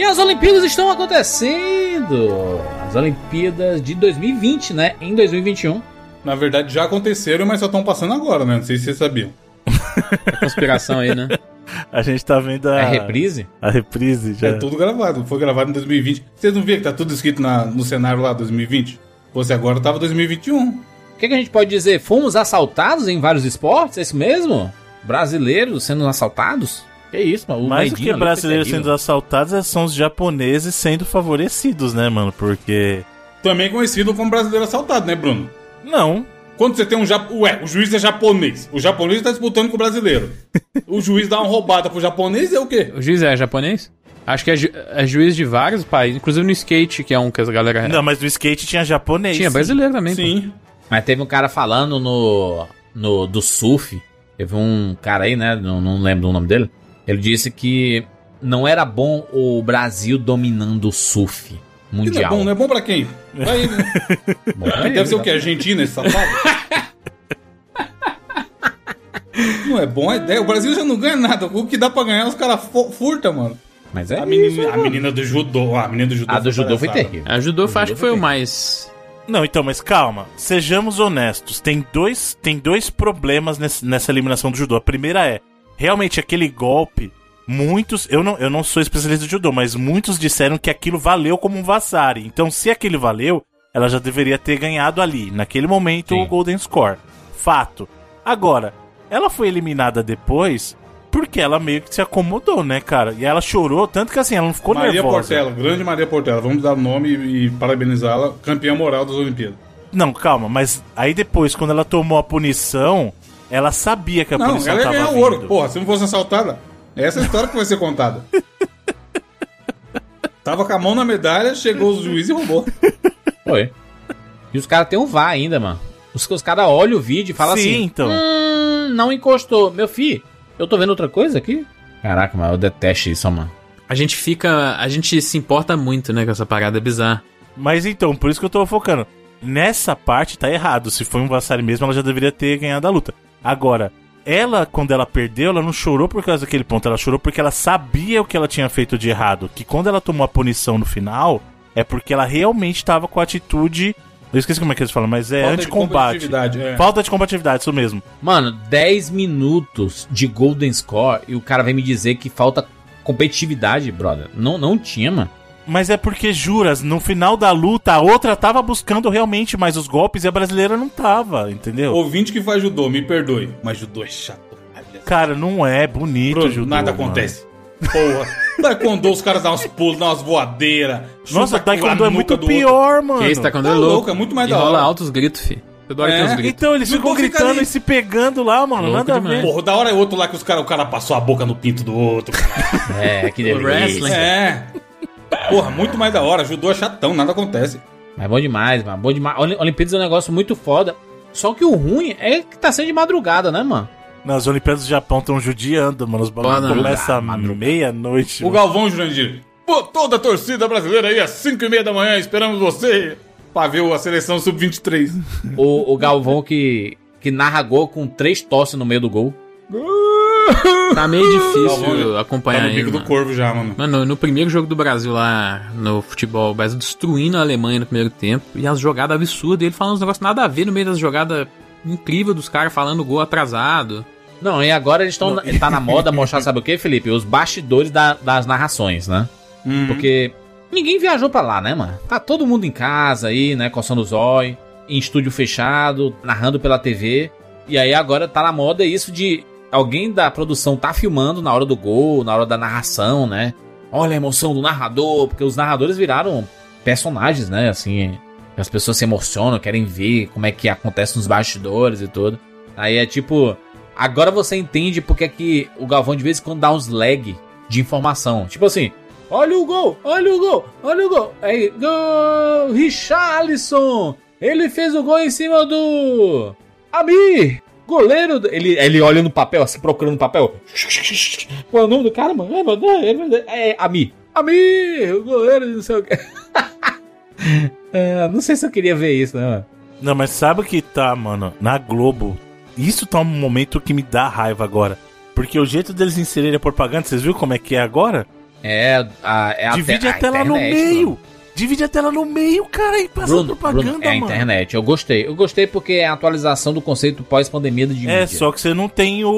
E as Olimpíadas estão acontecendo! As Olimpíadas de 2020, né? Em 2021. Na verdade, já aconteceram, mas só estão passando agora, né? Não sei se vocês sabiam. A conspiração aí, né? A gente tá vendo a. É reprise? A reprise já. É tudo gravado. Foi gravado em 2020. Vocês não viram que tá tudo escrito na, no cenário lá 2020? Fosse agora, tava 2021. O que, que a gente pode dizer? Fomos assaltados em vários esportes? É isso mesmo? Brasileiros sendo assaltados? Que isso, mano? O Mais do que brasileiros sendo assaltados é- são os japoneses sendo favorecidos, né, mano? Porque. Também conhecido como brasileiro assaltado, né, Bruno? Não. Quando você tem um jap... Ué, o juiz é japonês. O japonês tá disputando com o brasileiro. o juiz dá uma roubada pro japonês é o quê? O juiz é japonês? Acho que é, ju é juiz de vários países, inclusive no skate, que é um que a galera. Não, mas no skate tinha japonês. Tinha brasileiro também. pô. Sim. Mas teve um cara falando no, no do surf. Teve um cara aí, né? Não, não lembro o nome dele. Ele disse que não era bom o Brasil dominando o surf Que não é mundial. bom, não é bom pra quem? Né? Bom, aí, Deve ser o quê? Argentina, esse safado? não é bom a ideia. O Brasil já não ganha nada. O que dá pra ganhar, os caras fu- furtam, mano. Mas é A isso, menina, a mano. menina do judô. A menina do judô. A do judô foi terrível. A judô O acho judô que foi o mais. Não, então, mas calma. Sejamos honestos. Tem dois, tem dois problemas nesse- nessa eliminação do judô. A primeira é, realmente aquele golpe, muitos, eu não, eu não sou especialista de judô, mas muitos disseram que aquilo valeu como um Vassari. Então, se aquele valeu, ela já deveria ter ganhado ali, naquele momento, Sim. o Golden Score. Fato. Agora, ela foi eliminada depois porque ela meio que se acomodou, né, cara? E ela chorou, tanto que assim, ela não ficou Maria nervosa. Portela, grande Maria Portela. Vamos dar o nome e, e parabenizá-la. Campeã moral das Olimpíadas. Não, calma, mas aí depois, quando ela tomou a punição, ela sabia que a Não, punição ela ia tava ganhar o vindo. ouro. Porra, se não fosse assaltada, essa é a história que vai ser contada. Tava com a mão na medalha, chegou o juiz e roubou. Foi. E os caras têm um VAR ainda, mano. Os, os caras olham o vídeo e falam Sim, assim: então. Hum, não encostou. Meu filho, eu tô vendo outra coisa aqui? Caraca, mano, eu detesto isso, mano. A gente fica. A gente se importa muito, né, com essa parada bizarra. Mas então, por isso que eu tô focando. Nessa parte tá errado. Se foi um Vassari mesmo, ela já deveria ter ganhado a luta. Agora, ela, quando ela perdeu, ela não chorou por causa daquele ponto. Ela chorou porque ela sabia o que ela tinha feito de errado. Que quando ela tomou a punição no final, é porque ela realmente tava com a atitude. Eu esqueci como é que eles falam, mas é Falta de anticombate. é. Falta de combatividade, isso mesmo. Mano, 10 minutos de Golden Score e o cara vem me dizer que falta competitividade, brother. Não, não tinha, mano. Mas é porque, juras, no final da luta, a outra tava buscando realmente mais os golpes e a brasileira não tava, entendeu? Ouvinte que faz judô, me perdoe. Mas judô é chato. Cara, não é bonito, Bruno, judô, nada mano. acontece. Porra. Taekwondo, os caras dão uns pulos, dão umas voadeiras. Nossa, Taekwondo a é muito pior, mano. Que esse tá quando Tá é louco. louco, é muito mais e da rola hora. altos gritos, fi. É. gritos. Então, eles ficam fica gritando e se pegando lá, mano. Louco nada a demais. ver. Porra, da hora é outro lá que os cara, o cara passou a boca no pinto do outro. cara. É, que O delícia. wrestling. é. Porra, muito mais da hora. Judô é chatão, nada acontece. Mas bom demais, mano. Bom demais. Oli- Olimpíadas é um negócio muito foda. Só que o ruim é que tá sendo de madrugada, né, mano? Nas Olimpíadas do Japão estão judiando, mano. Os Madrugada, começam meia-noite. O mano. Galvão Jurandir. Pô, toda a torcida brasileira aí às 5 e meia da manhã, esperamos você pra ver a seleção sub-23. O, o Galvão que, que narra gol com três tosses no meio do gol. Tá meio difícil Tá acompanhar no ele. bico do mano. corvo já, mano. Mano, no primeiro jogo do Brasil lá no futebol, o Brasil destruindo a Alemanha no primeiro tempo. E as jogadas absurdas, ele falando uns negócios nada a ver no meio das jogadas incríveis dos caras falando gol atrasado. Não, e agora eles estão. Tá na moda mostrar, sabe o que, Felipe? Os bastidores da- das narrações, né? Uhum. Porque ninguém viajou pra lá, né, mano? Tá todo mundo em casa aí, né? Coçando os olhos, em estúdio fechado, narrando pela TV. E aí agora tá na moda isso de alguém da produção tá filmando na hora do gol, na hora da narração, né? Olha a emoção do narrador, porque os narradores viraram personagens, né? Assim, as pessoas se emocionam, querem ver como é que acontece nos bastidores e tudo. Aí é tipo, agora você entende porque é que o Galvão de vez em quando dá uns lag de informação. Tipo assim, olha o gol, olha o gol, olha o gol. Aí, gol, Richarlison, ele fez o gol em cima do Amir, goleiro. Ele, ele olha no papel, assim, procurando no papel. Qual é o nome do cara, mano? É, mano, é, é, é Amir. Amir, o goleiro, não sei o que. É, não sei se eu queria ver isso, né, mano? Não, mas sabe o que tá, mano? Na Globo. Isso tá um momento que me dá raiva agora. Porque o jeito deles inserirem a propaganda, vocês viram como é que é agora? É, a, é a Divide te- a, tela no meio. Bruno. Divide a tela no meio, cara, e passa Bruno, propaganda, Bruno, é a mano. internet. Eu gostei. Eu gostei porque é a atualização do conceito pós-pandemia de É, mídia. só que você não tem o,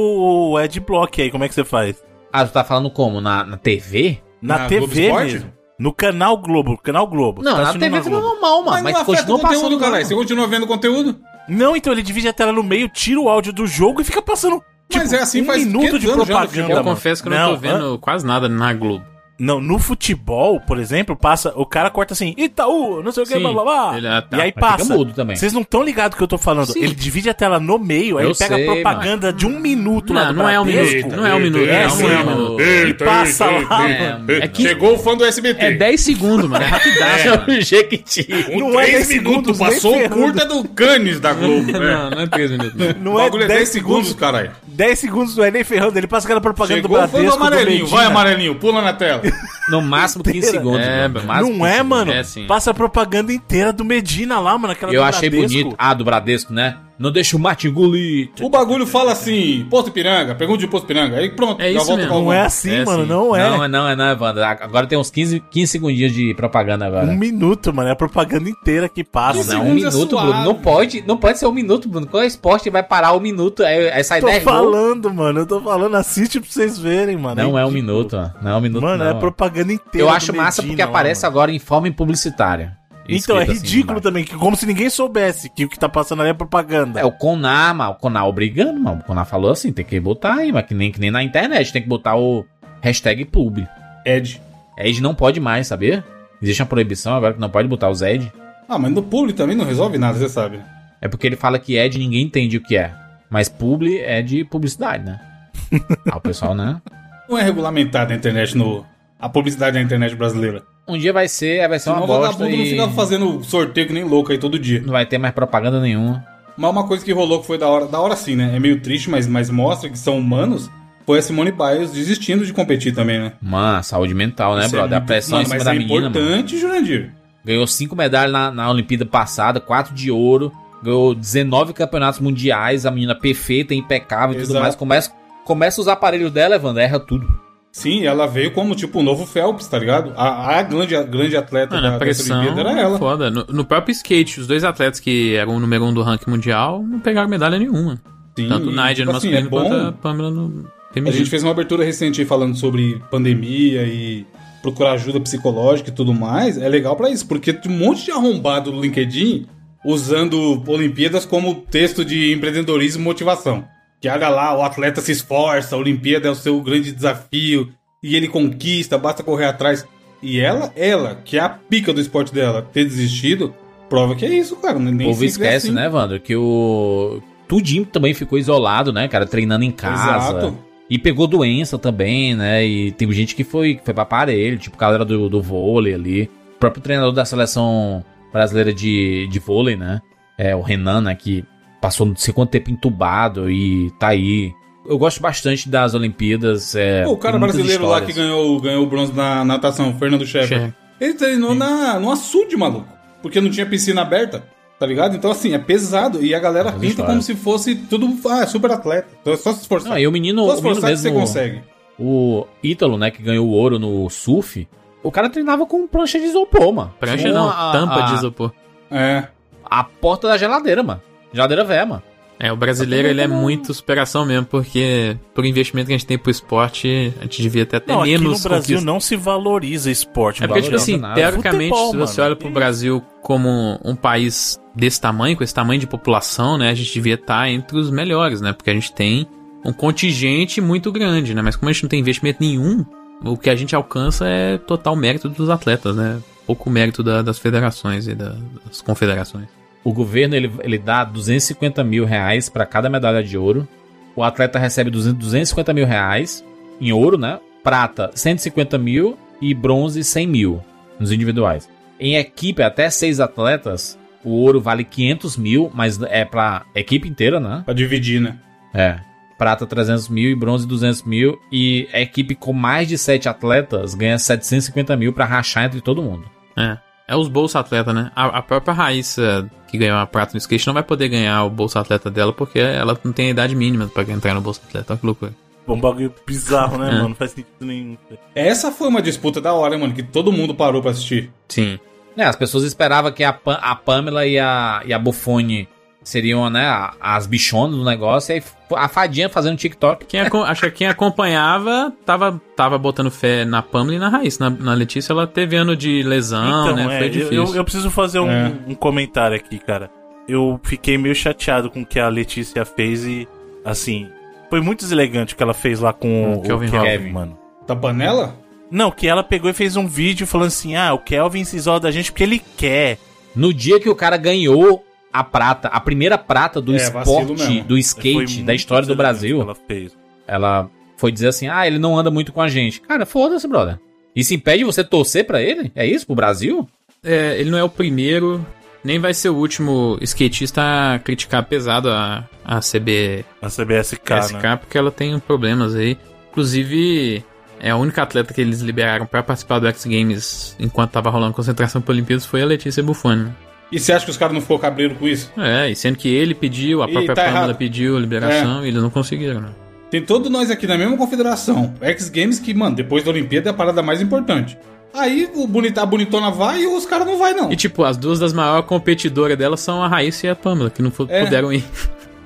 o adblock aí, como é que você faz? Ah, tu tá falando como? Na, na TV? Na, Na TV mesmo. No canal Globo, canal Globo. Não, Tá na TV fica Globo. normal, mano. Mas, não afeta continua o conteúdo, passando. lá. Você continua vendo conteúdo? Não, então ele divide a tela no meio, tira o áudio do jogo e fica passando. Mas tipo, é assim um faz minuto de 500 anos já no propaganda. futebol. Eu mano. confesso que eu não, tô vendo quase nada na Globo. Não, no futebol, por exemplo, passa. O cara corta assim, Itaú, não sei o que, Sim, blá blá blá. ele- ah, tá. E aí Mas passa. mudo também. Vocês não estão ligados do que eu tô falando. Sim. Ele divide a tela no meio, aí Eu ele pega sei, a propaganda de um minuto lá Não, do não é um minuto. Não é um minuto. É, não, não é um mano. minuto. E passa lá, É, mano. É que- Chegou o fã do SBT. É 10 segundos, mano. É rapidaço. mano. o Jequiti. Um não é 10 três segundos, minutos, passou o curta do Canes da Globo. né? Não, não é 3 minutos. não. Não é bagulho 10 segundos, caralho. 10 segundos não é nem ferrando, ele passa aquela propaganda Chegou do o fã Bradesco. do amarelinho. Medina. Vai, amarelinho, pula na tela. No máximo 15 segundos. É, mano. Máximo Não 15 é, mano. É, sim. Passa a propaganda inteira do Medina lá, mano. Aquela Eu do achei Bradesco. bonito. Ah, do Bradesco, né? Não deixa o mate engolir. O bagulho fala assim, Posto Piranga, pergunta de Posto Piranga. Aí pronto, É isso mesmo. Não é assim, É mano. assim. Não é. Não, é não, é não, Evandro. Agora tem uns 15, 15 segundinhos de propaganda agora. Um minuto, mano. É a propaganda inteira que passa. Não, um é minuto, suave. Bruno. Não pode, não pode ser um minuto, Bruno. Qual esporte vai parar um minuto? Aí, aí sai Tô 10 gols. falando, mano. Eu tô falando. Assiste pra vocês verem, mano. Não é um ridículo. minuto, ó. Não é um minuto, Mano, não. é propaganda inteira. Eu do acho massa Medina porque aparece mano. agora em forma publicitária. Então, é assim ridículo embaixo. também, que como se ninguém soubesse que o que tá passando ali é propaganda. É o Conar, mas o Conar obrigando, mano. O Conar falou assim, tem que botar aí, mas que nem, que nem na internet, tem que botar o hashtag pub. Ed. Ed não pode mais, sabia? Existe uma proibição agora que não pode botar os Ed. Ah, mas no publi também não resolve nada, você sabe. É porque ele fala que Ed ninguém entende o que é. Mas publi é de publicidade, né? ah, o pessoal, né? Não é regulamentada a internet no... A publicidade da internet brasileira. Um dia vai ser, vai ser uma Senão o bosta vagabundo não e ficava fazendo sorteio que nem louco aí todo dia. não vai ter mais propaganda nenhuma. Mas uma coisa que rolou que foi da hora, da hora sim, né? É meio triste, mas, mas mostra que são humanos. Foi a Simone Biles desistindo de competir também, né? Mano, saúde mental, né, Isso é brother? a muito- pressão Mano, em cima mas da é menina, mano. importante, Jurandir. Ganhou cinco medalhas na, na Olimpíada passada, quatro de ouro. Ganhou 19 campeonatos mundiais. A menina perfeita, impecável e tudo mais. Começa, começa os aparelhos dela, Evandro, erra tudo. Sim, ela veio como, tipo, o novo Phelps, tá ligado? A, a grande, a grande atleta Mano, a da, pressão Olimpíada era ela. foda. No, no próprio skate, os dois atletas que eram o número um do ranking mundial não pegaram medalha nenhuma. Sim, Tanto o Nigel tipo no assim, masculino é bom. quanto a Pamela no A feminino. gente fez uma abertura recente falando sobre pandemia e procurar ajuda psicológica e tudo mais. É legal pra isso, porque tem um monte de arrombado no LinkedIn usando Olimpíadas como texto de empreendedorismo e motivação. Que olha lá, o atleta se esforça, a Olimpíada é o seu grande desafio e ele conquista, basta correr atrás. E ela, ela, que é a pica do esporte dela, ter desistido, prova que é isso, cara. Nem O povo sempre é esquece, assim. né, Evandro? Que o. Tudinho também ficou isolado, né, cara? Treinando em casa. Exato. E pegou doença também, né? E tem gente que foi, que foi pra aparelho, tipo galera do, do vôlei ali. O próprio treinador da seleção brasileira de, de vôlei, né? É o Renan, né? Que passou não sei quanto tempo entubado e tá aí. Eu gosto bastante das Olimpíadas. É, Pô, o cara brasileiro lá que histórias. ganhou, ganhou o bronze na natação, Fernando Scheffer. Ele treinou na, no açude, maluco. Porque não tinha piscina aberta, tá ligado? Então, assim, é pesado. E a galera Muitas pinta histórias. como se fosse tudo. Ah, é super atleta. Então é só se esforçar. Não, e o menino, só se o menino esforçar que você mesmo, consegue. o Ítalo, né, que ganhou o ouro no surf, o cara treinava com prancha de isopor, mano. Prancha Com não, a- tampa a- de isopor. É. A porta da geladeira, mano. Geladeira velha, mano. É, o brasileiro ele é muito superação mesmo, porque por investimento que a gente tem pro esporte, a gente devia até ter Não, aqui menos no Brasil conquista. não se valoriza esporte. É porque, tipo valoriza assim, nada. teoricamente, Futebol, se você mano. olha pro Brasil como um país desse tamanho, com esse tamanho de população, né, a gente devia estar entre os melhores, né, porque a gente tem um contingente muito grande, né, mas como a gente não tem investimento nenhum, o que a gente alcança é total mérito dos atletas, né, pouco mérito da- das federações e da- das confederações. O governo ele, ele dá 250 mil reais pra cada medalha de ouro. O atleta recebe 200, 250 mil reais em ouro, né? Prata, 150 mil e bronze, 100 mil nos individuais. Em equipe, até seis atletas, o ouro vale 500 mil, mas é pra equipe inteira, né? Pra dividir, né? É. Prata 300 mil e bronze 200 mil. E a equipe com mais de sete atletas ganha 750 mil pra rachar entre todo mundo. É. É os bolsa atleta, né? A, a própria Raíssa, que ganhou a prata no skate, não vai poder ganhar o bolsa atleta dela porque ela não tem a idade mínima pra entrar no bolsa atleta. Olha que loucura. Um bagulho bizarro, né, É. mano? Não faz sentido nenhum. Essa foi uma disputa da hora, mano, que todo mundo parou pra assistir. Sim. É, as pessoas esperavam que a, Pam- a Pamela e a, e a Buffone seriam, né, as bichonas do negócio, e aí a fadinha fazendo TikTok. Quem, acho que quem acompanhava tava, tava botando fé na Pamela e na Raíssa. Na, na Letícia, ela teve ano de lesão, né? é, Foi eu- difícil. eu, eu preciso fazer um, É. um comentário aqui, cara. Eu fiquei meio chateado com o que a Letícia fez e, assim, foi muito deselegante o que ela fez lá com O o Kelvin Kelvin, Kelvin. mano. Da panela? Não, que ela pegou e fez um vídeo falando assim: ah, o Kelvin se isola da gente porque ele quer. No dia que o cara ganhou a prata, a primeira prata do É, esporte, do skate, da história do Brasil, Ela fez. ela foi dizer assim: ah, ele não anda muito com a gente. Cara, foda-se, brother. Isso impede você torcer pra ele? É isso, pro Brasil? É, ele não é o primeiro, nem vai ser o último skatista a criticar pesado a, a CB, A CBSK, SK, né? porque ela tem problemas aí. Inclusive, é a única atleta que eles liberaram pra participar do X Games enquanto tava rolando concentração para Olimpíadas foi a Letícia Buffoni. E você acha que os caras não ficou cabreiro com isso? É, e sendo que ele pediu, a E própria tá Pamela errado. pediu a liberação e eles não conseguiram, né? Tem todos nós aqui na mesma confederação. X Games que, mano, depois da Olimpíada é a parada mais importante. Aí o bonita, a bonitona vai e os caras não vai, não. E tipo, as duas das maiores competidoras dela são a Raíssa e a Pamela, que não É. puderam ir.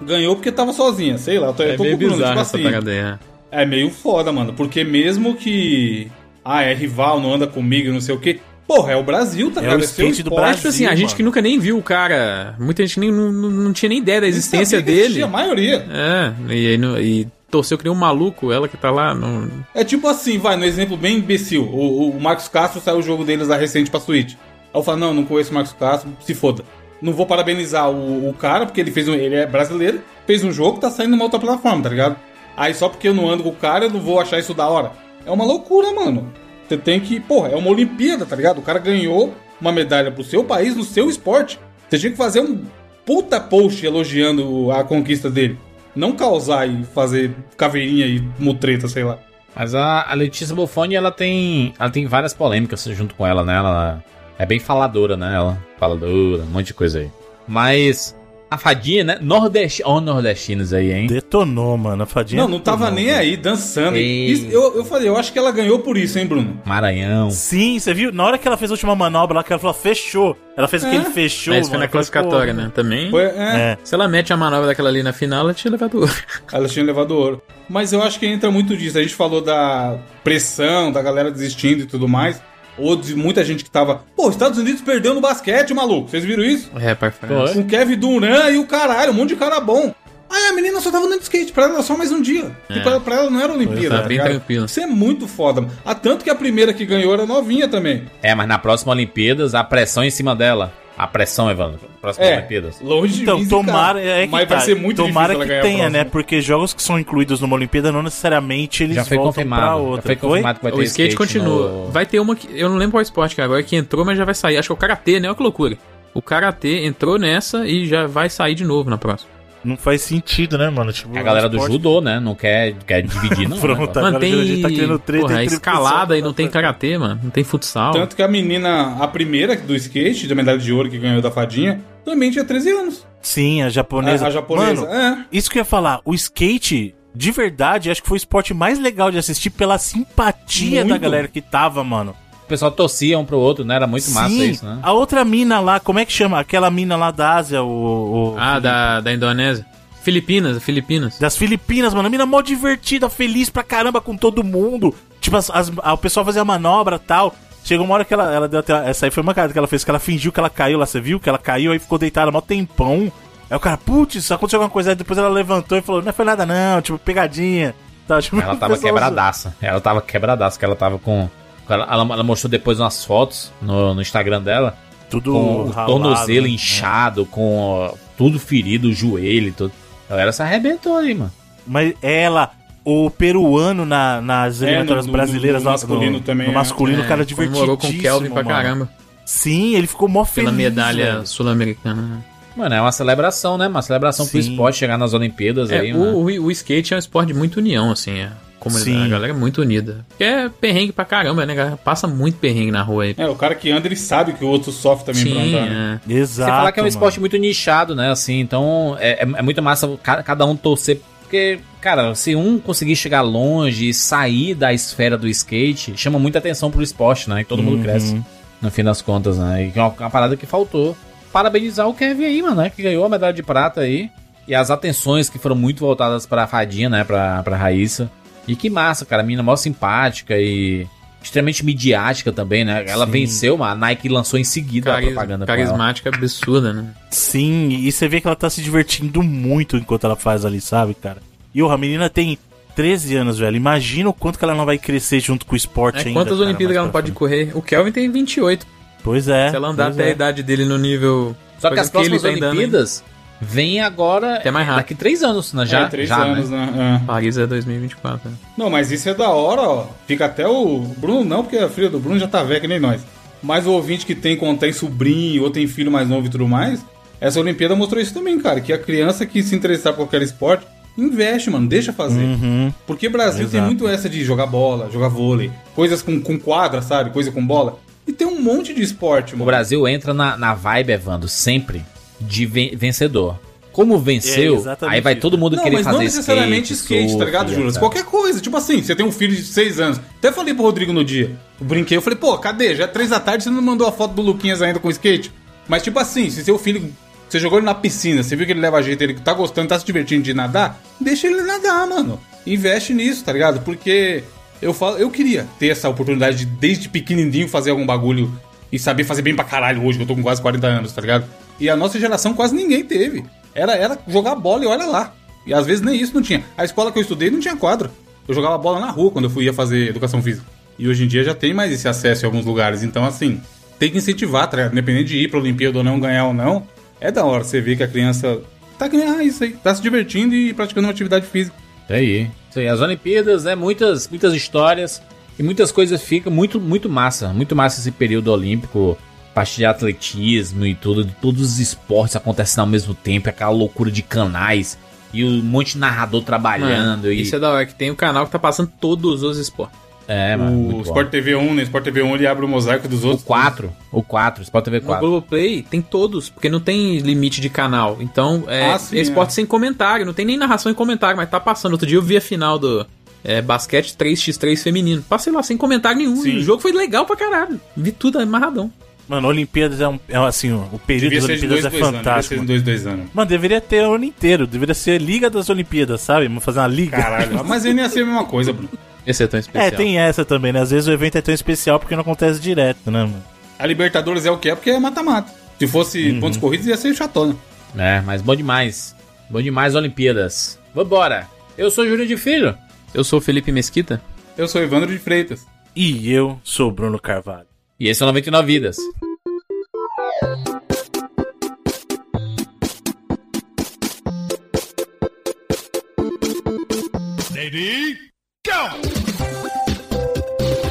Ganhou porque tava sozinha, sei lá. Eu tô, eu É tô meio bizarro tipo essa assim. parada aí, né? É meio foda, mano. Porque mesmo que. Ah, é rival, não anda comigo, não sei o quê. Porra, é o Brasil, tá É ligado? o É skate do. Mas, tipo assim, a Brasil, gente mano. que nunca nem viu o cara, muita gente nem, não, não- tinha nem ideia da existência dele. A maioria. É, e, no- e torceu que nem um maluco, ela que tá lá. Não... É tipo assim, vai, no exemplo bem imbecil. O, o Marcos Castro saiu o jogo deles lá recente pra Switch. Aí eu falo, não, não conheço o Marcos Castro, se foda. Não vou parabenizar o, o cara, porque ele fez um, ele é brasileiro, fez um jogo, tá saindo numa outra plataforma, tá ligado? Aí só porque eu não ando com o cara, eu não vou achar isso da hora. É uma loucura, mano. Você tem que, porra, é uma Olimpíada, tá ligado? O cara ganhou uma medalha pro seu país, no seu esporte. Você tinha que fazer um puta post elogiando a conquista dele. Não causar e fazer caveirinha e mutreta, sei lá. Mas a, Letícia Buffoni, ela tem, ela tem várias polêmicas junto com ela, né? Ela é bem faladora, né? Ela faladora, um monte de coisa aí. Mas a fadinha, né? Nordeste, ó, nordestinos aí, hein? Detonou, mano. A fadinha. Não, não tava detonou, nem mano. aí, dançando. Isso- eu, eu falei, eu acho que ela ganhou por isso, hein, Bruno? Maranhão. Sim, você viu? Na hora que ela fez a última manobra lá, que ela falou, fechou. Ela fez aquele fechou. Mas foi na classificatória, né? Também. Foi, é, É. Se ela mete a manobra daquela ali na final, ela tinha levado ouro. ela tinha levado ouro. Mas eu acho que entra muito disso. A gente falou da pressão, da galera desistindo e tudo mais. Ou de muita gente que tava. Pô, Estados Unidos perdeu no basquete, maluco. Vocês viram isso? É, Foi. Com Kevin Durant e o caralho, um monte de cara bom. Aí a menina só tava andando de skate, pra ela era só mais um dia. É. E pra, pra ela não era Olimpíada. Tá tá bem tranquilo. Isso é muito foda. mano. Ah, tanto que a primeira que ganhou era novinha também. É, mas na próxima Olimpíadas, a pressão em cima dela. A pressão, Evandro. Próxima É, Olimpíadas. longe de Então, mim tomara, é que Mas tá. vai ser muito tomara difícil que tenha, né? Porque jogos que são incluídos numa Olimpíada não necessariamente eles Já foi voltam pra confirmado. outra. Já foi confirmado que vai ter o skate, continua. no- Vai ter uma que. Eu não lembro qual esporte que é agora que entrou, mas já vai sair. Acho que é o Karatê, né? Olha que loucura. O Karatê entrou nessa e já vai sair de novo na próxima. Não faz sentido, né, mano? Tipo, A galera do judô, né? Não quer, quer dividir, não. Pronto, né? Mano, a tem. tá criando treta porra, escalada e não tem karatê, mano. Não tem futsal. Tanto que a menina, a primeira do skate, da medalha de ouro que ganhou da fadinha, também tinha 13 anos. Sim, a japonesa. A, a japonesa. Mano, é. isso que eu ia falar, o skate, de verdade, acho que foi o esporte mais legal de assistir pela simpatia Muito. da galera que tava, mano. O pessoal torcia um pro outro, né? Era muito massa Sim, isso, né? A outra mina lá, como é que chama? Aquela mina lá da Ásia, o. o- Ah, da, da Indonésia. Filipinas, Filipinas. Das Filipinas, mano. A mina mó divertida, feliz pra caramba com todo mundo. Tipo, as, as- a- o pessoal fazia manobra e tal. Chegou uma hora que ela, ela deu até. Essa aí foi uma cara que ela fez, que ela fingiu que ela caiu lá, você viu? Que ela caiu aí ficou deitada mó tempão. Aí o cara, putz, aconteceu alguma coisa. Aí depois ela levantou e falou: Não foi nada, não, tipo, pegadinha. Tá, tipo, Ela tava quebradaça. Ela tava quebradaça, que ela tava com. Ela, ela- ela mostrou depois umas fotos no, no Instagram dela. Tudo Com o ralado, tornozelo né? inchado, com ó, tudo ferido, o joelho e tudo. A galera se arrebentou aí, mano. Mas ela, o peruano na, nas É, eliminatórias no- no- brasileiras, no lá, masculino também, no é. masculino, o cara É, divertidíssimo. comemorou com o Kelvin pra mano. caramba. Sim, ele ficou mó feliz. Pela medalha sul-americana. né? Mano, é uma celebração, né? Uma celebração pro Sim. esporte chegar nas Olimpíadas É, aí, o, mano. o, o skate é um esporte de muita união, assim. É. Comunidade, Sim. a galera é muito unida. Porque é perrengue pra caramba, né? Galera passa muito perrengue na rua aí. É, o cara que anda, ele sabe que o outro sofre também pra Sim, andar. né? é. Exato. Sem falar que é um mano. esporte muito nichado, né? Assim, então é, é- é muito massa ca- cada um torcer Porque, cara, se um conseguir chegar longe e sair da esfera do skate, chama muita atenção pro esporte, né? E todo mundo Uhum. cresce, no fim das contas, né? E que é uma, uma parada que faltou. Parabenizar o Kevin aí, mano, né? Que ganhou a medalha de prata aí. E as atenções que foram muito voltadas pra Fadinha, né? Pra, pra Raíssa. E que massa, cara. A mina mó simpática e extremamente midiática também, né? Ela Sim. venceu. A Nike lançou em seguida a Caris- propaganda com ela. carismática absurda, né? Sim, e você vê que ela tá se divertindo muito enquanto ela faz ali, sabe, cara? E oh, a menina tem 13 anos, velho. Imagina o quanto que ela não vai crescer junto com o esporte É, ainda. quantas cara, Olimpíadas ela não pode frente. correr? O Kelvin tem 28. Pois é. Se ela andar até a é. idade dele no nível. Só que as próximas dando, hein? Olimpíadas vem agora Até mais rápido. daqui três anos, né? Já, é, três já, anos, né? né? É. Paris é 2024. né? Não, mas isso é da hora, ó. Fica até o Bruno não, porque a filha do Bruno já tá velha que nem nós. Mas o ouvinte que tem, quando tem sobrinho ou tem filho mais novo e tudo mais, essa Olimpíada mostrou isso também, cara. Que a criança que se interessar por qualquer esporte, investe, mano, deixa fazer. Uhum. Porque Brasil tem Exato. muito essa de jogar bola, jogar vôlei, coisas com, com quadra, sabe? Coisa com bola. E tem um monte de esporte, O mano. Brasil entra na, na vibe, Evandro, sempre de ven- vencedor. Como É, venceu, exatamente aí vai isso. todo mundo Não, querer mas fazer não necessariamente skate, surf, tá ligado, Júlio? Qualquer coisa. Tipo assim, você tem um filho de 6 anos. Até falei pro Rodrigo no dia. Eu brinquei, eu falei, pô, cadê? Já é 3 da tarde, você não mandou a foto do Luquinhas ainda com skate? Mas tipo assim, se seu filho. Você jogou ele na piscina, você viu que ele leva jeito, ele tá gostando, tá se divertindo de nadar, deixa ele nadar, mano. Investe nisso, tá ligado? Porque eu falo, eu queria ter essa oportunidade de, desde pequenininho, fazer algum bagulho e saber fazer bem pra caralho hoje, que eu tô com quase 40 anos, tá ligado? E a nossa geração quase ninguém teve. Era, era jogar bola e olha lá. E às vezes nem isso não tinha. A escola que eu estudei não tinha quadra. Eu jogava bola na rua quando eu fui ia fazer educação física. E hoje em dia já tem mais esse acesso em alguns lugares. Então, assim, tem que incentivar, tá? Independente de ir pra Olimpíada ou não, ganhar ou não. É da hora você ver que a criança tá nem, ah, isso aí, tá se divertindo e praticando uma atividade física. É aí. Isso aí. As Olimpíadas, né? Muitas, muitas histórias e muitas coisas ficam muito, muito massa. Muito massa esse período olímpico. Parte de atletismo e tudo, de todos os esportes acontecendo ao mesmo tempo, aquela loucura de canais e um monte de narrador trabalhando. Mano, e... Isso é da hora, que tem o canal que tá passando todos os esportes. É, mano. o muito bom. Sport TV 1, né? Sport TV 1 ele abre o mosaico dos O outros. 4, o 4, Sport TV No 4. Globoplay tem todos, porque não tem limite de canal. Então, é, Ah, sim, é esporte é. sem comentário, não tem nem narração em comentário, mas tá passando. Outro dia eu vi a final do é, basquete 3x3 feminino. Passei lá sem comentário nenhum. Sim. O jogo foi legal pra caralho. Vi tudo amarradão. Mano, Olimpíadas é, um, é assim, o período Devia das Olimpíadas dois, é dois anos. Devia fantástico. ser dois, dois anos. Mano, deveria ter o ano inteiro. Deveria ser Liga das Olimpíadas, sabe? Vamos fazer uma liga. Caralho, mas não ia ser a mesma coisa, Bruno. Esse é tão especial. É, tem essa também, né? Às vezes o evento é tão especial porque não acontece direto, né, mano? A Libertadores é o que é porque é mata-mata. Se fosse Uhum. pontos corridos, ia ser chatona. É, mas bom demais. Bom demais Olimpíadas. Vambora. Eu sou Júlio de Filho. Eu sou o Felipe Mesquita. Eu sou Evandro de Freitas. E eu sou o Bruno Carvalho. E esse é o 99 Vidas.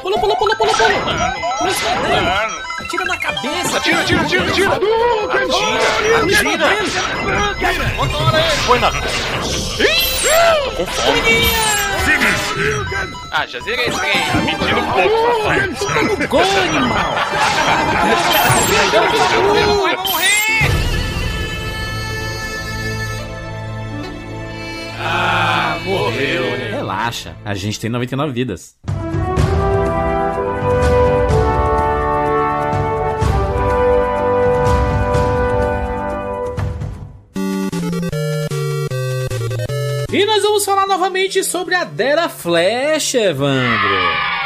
Pula, pula, pula, pula, pula. Pula escanteio. Atira na cabeça. Tira, tira, tira, tira! Atira! Atira! Põe na. Tô com fome. Ah, já zerei esse trem. Tá mentindo um pouco, safado. Gol, animal. Vai morrer! Relaxa, a gente tem 99 vidas. E nós vamos falar novamente sobre a Dera Flash, Evandro.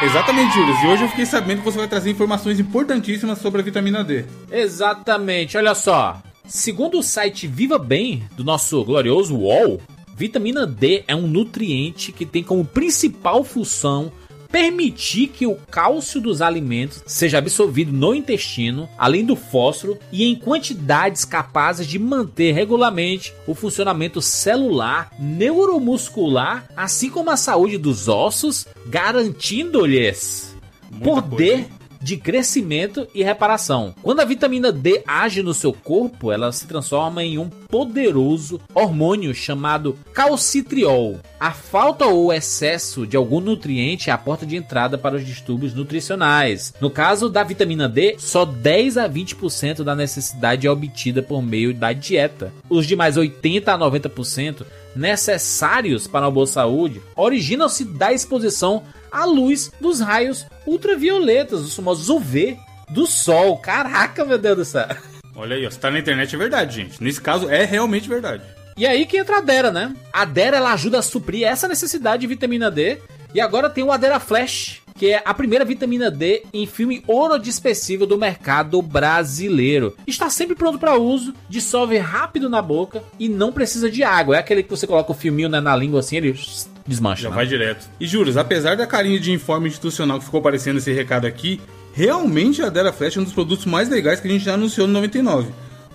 Exatamente, Júlio. E hoje eu fiquei sabendo que você vai trazer informações importantíssimas sobre a vitamina D. Exatamente, olha só. Segundo o site Viva Bem, do nosso glorioso UOL, vitamina D é um nutriente que tem como principal função permitir que o cálcio dos alimentos seja absorvido no intestino, além do fósforo, e em quantidades capazes de manter regularmente o funcionamento celular, neuromuscular, assim como a saúde dos ossos, garantindo-lhes Muita poder coisa? De crescimento e reparação. Quando a vitamina D age no seu corpo, ela se transforma em um poderoso hormônio chamado calcitriol. A falta ou excesso de algum nutriente é a porta de entrada para os distúrbios nutricionais. No caso da vitamina D, só 10 a 20% da necessidade é obtida por meio da dieta. Os demais 80 a 90% necessários para uma boa saúde originam-se da exposição à luz dos raios ultravioletas, os famosos UV do sol. Caraca, meu Deus do céu. Olha aí, ó, se tá na internet é verdade, gente. Nesse caso é realmente verdade. E aí que entra a Dera, né? A Dera ela ajuda a suprir essa necessidade de vitamina D. E agora tem o Adera Flash, que é a primeira vitamina D em filme orodispersível do mercado brasileiro. Está sempre pronto para uso, dissolve rápido na boca e não precisa de água. É aquele que você coloca o filminho né, na língua assim, ele desmancha. Já né? vai direto. E juros, apesar da carinha de informe institucional que ficou aparecendo esse recado aqui, realmente a Dera Flash é um dos produtos mais legais que a gente já anunciou no 99.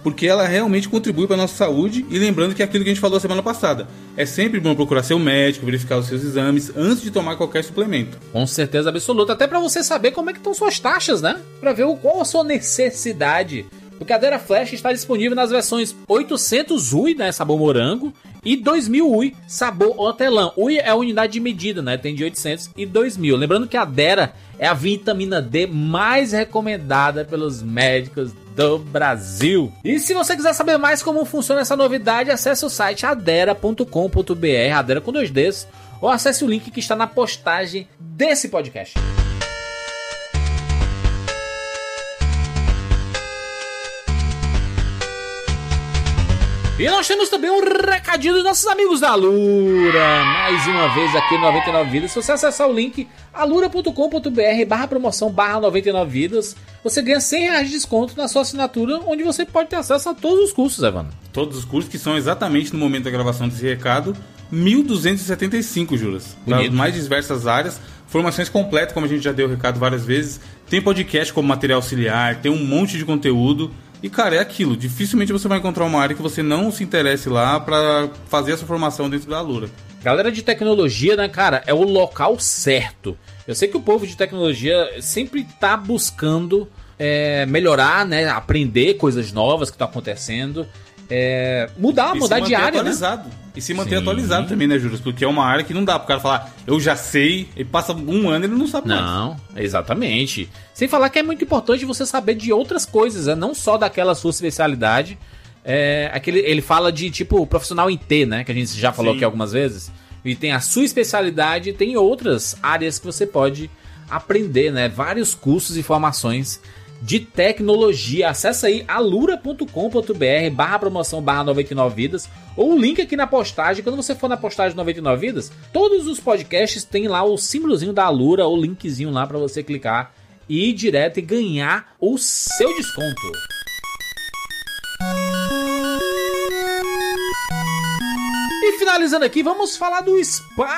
Porque ela realmente contribui para nossa saúde e lembrando que é aquilo que a gente falou semana passada. É sempre bom procurar seu médico, verificar os seus exames antes de tomar qualquer suplemento. Com certeza absoluta, até para você saber como é que estão suas taxas, né? Para ver qual a sua necessidade. O Cadeira Flash está disponível nas versões 800 UI, né, sabor morango, e 2000 UI, sabor hortelã. UI é a unidade de medida, né? Tem de 800 e 2000. Lembrando que a Dera é a vitamina D mais recomendada pelos médicos do Brasil. E se você quiser saber mais como funciona essa novidade, acesse o site adera.com.br, adera com dois Ds, ou acesse o link que está na postagem desse podcast. E nós temos também um recadinho dos nossos amigos da Alura. Mais uma vez aqui no 99 Vidas. Se você acessar o link alura.com.br barra promoção barra 99 Vidas, você ganha 100 reais de desconto na sua assinatura, onde você pode ter acesso a todos os cursos, Evandro. Todos os cursos que são exatamente no momento da gravação desse recado, 1.275 juras. Bonito. mais diversas áreas, formações completas, como a gente já deu o recado várias vezes. Tem podcast como material auxiliar, tem um monte de conteúdo. E, cara, é aquilo. Dificilmente você vai encontrar uma área que você não se interesse lá para fazer essa formação dentro da Alura. Galera de tecnologia, né, cara, é o local certo. Eu sei que o povo de tecnologia sempre tá buscando é, melhorar, né, aprender coisas novas que estão acontecendo, é, mudar, E mudar de área, né? E se manter Sim. atualizado também, né, Juros? Porque é uma área que não dá pro cara falar, eu já sei, e passa um ano e ele não sabe mais. Não, exatamente. Sem falar que é muito importante você saber de outras coisas, né? não só daquela sua especialidade. É, aquele, ele fala de tipo profissional em T, né? Que a gente já falou Sim. aqui algumas vezes. E tem a sua especialidade e tem outras áreas que você pode aprender, né? Vários cursos e formações de tecnologia. Acesse aí alura.com.br barra promoção barra 99 vidas ou o link aqui na postagem. Quando você for na postagem 99 vidas, todos os podcasts tem lá o símbolozinho da Alura, o linkzinho lá para você clicar e ir direto e ganhar o seu desconto. E finalizando aqui, vamos falar do Sparkle.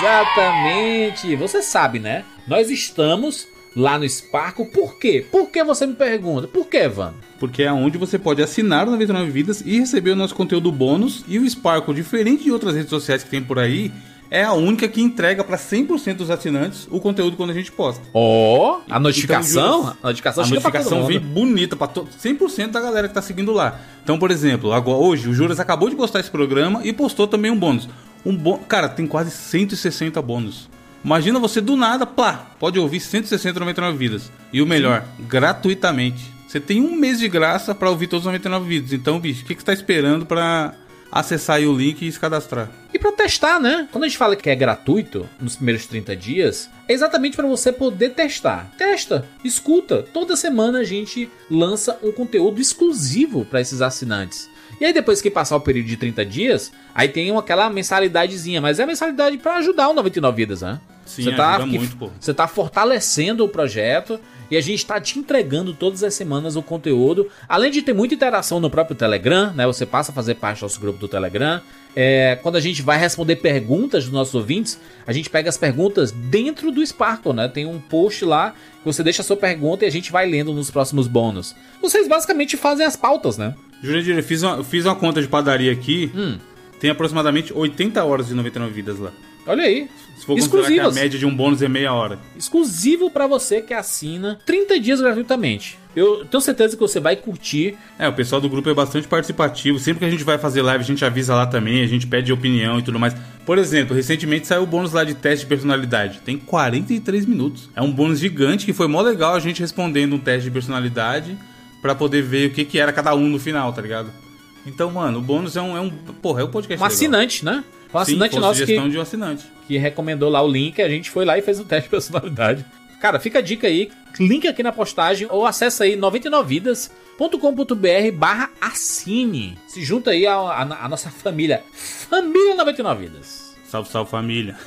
Exatamente. Você sabe, né? Nós estamos lá no Sparkle. Por quê? Por que você me pergunta? Por que, Van? Porque é onde você pode assinar o 99 Vidas e receber o nosso conteúdo bônus. E o Sparkle, diferente de outras redes sociais que tem por aí, é a única que entrega para 100% dos assinantes o conteúdo quando a gente posta. Ó, a notificação, Então, a notificação a notificação vem bonita para 100% da galera que tá seguindo lá. Então, por exemplo, agora, hoje o Juras acabou de postar esse programa e postou também um bônus. Um bô... Cara, tem quase 160 bônus. Imagina você do nada, plá, pode ouvir 160 99 vidas. E o melhor, gratuitamente. Você tem um mês de graça para ouvir todos os 99 vídeos. Então, bicho, o que, que você tá esperando para acessar o link e se cadastrar? E pra testar, né? Quando a gente fala que é gratuito nos primeiros 30 dias, é exatamente para você poder testar. Testa, escuta. Toda semana a gente lança um conteúdo exclusivo para esses assinantes. E aí depois que passar o período de 30 dias, aí tem aquela mensalidadezinha, mas é a mensalidade para ajudar o 99 vidas, né? Sim, você tá, muito, pô. Você tá fortalecendo o projeto e a gente tá te entregando todas as semanas o conteúdo. Além de ter muita interação no próprio Telegram, né? Você passa a fazer parte do nosso grupo do Telegram. É, quando a gente vai responder perguntas dos nossos ouvintes, a gente pega as perguntas dentro do Sparkle, né? Tem um post lá que você deixa a sua pergunta e a gente vai lendo nos próximos bônus. Vocês basicamente fazem as pautas, né? Jurandir, eu fiz uma, eu fiz uma conta de padaria aqui. Hum. Tem aproximadamente 80 horas de 99 vidas lá. Olha aí. Se for considerar que a Exclusivas. média de um bônus é meia hora. Exclusivo para você que assina 30 dias gratuitamente. Eu tenho certeza que você vai curtir É, o pessoal do grupo é bastante participativo. Sempre que a gente vai fazer live, a gente avisa lá também, a gente pede opinião e tudo mais. Por exemplo, recentemente saiu o bônus lá de teste de personalidade. Tem 43 minutos. É um bônus gigante que foi mó legal a gente respondendo um teste de personalidade pra poder ver o que, que era cada um no final, tá ligado? Então, mano, o bônus é um. É um porra, é um podcast. Um legal. assinante, né? Um Sim, assinante foi nosso sugestão que, de um assinante. que recomendou lá o link, a gente foi lá e fez um teste de personalidade. Cara, fica a dica aí, link aqui na postagem ou acessa aí 99vidas.com.br barra assine. Se junta aí a nossa família. Família 99 Vidas. Salve, salve família.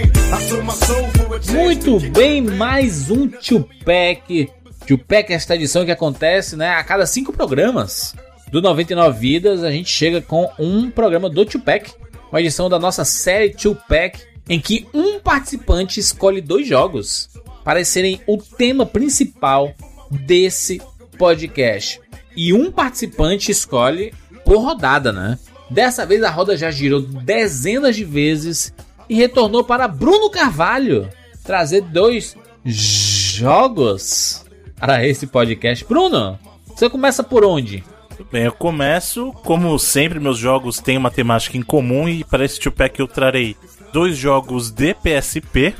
Muito bem, mais um Tupac. Tupac é esta edição que acontece né, a cada cinco programas do 99 Vidas. A gente chega com um programa do Tupac, uma edição da nossa série Tupac, em que um participante escolhe dois jogos para serem o tema principal desse podcast. E um participante escolhe por rodada, né? Dessa vez a roda já girou dezenas de vezes e retornou para Bruno Carvalho trazer dois jogos para esse podcast. Bruno, você começa por onde? Bem, eu começo, como sempre, meus jogos têm uma temática em comum e para esse Tupac eu trarei dois jogos de PSP.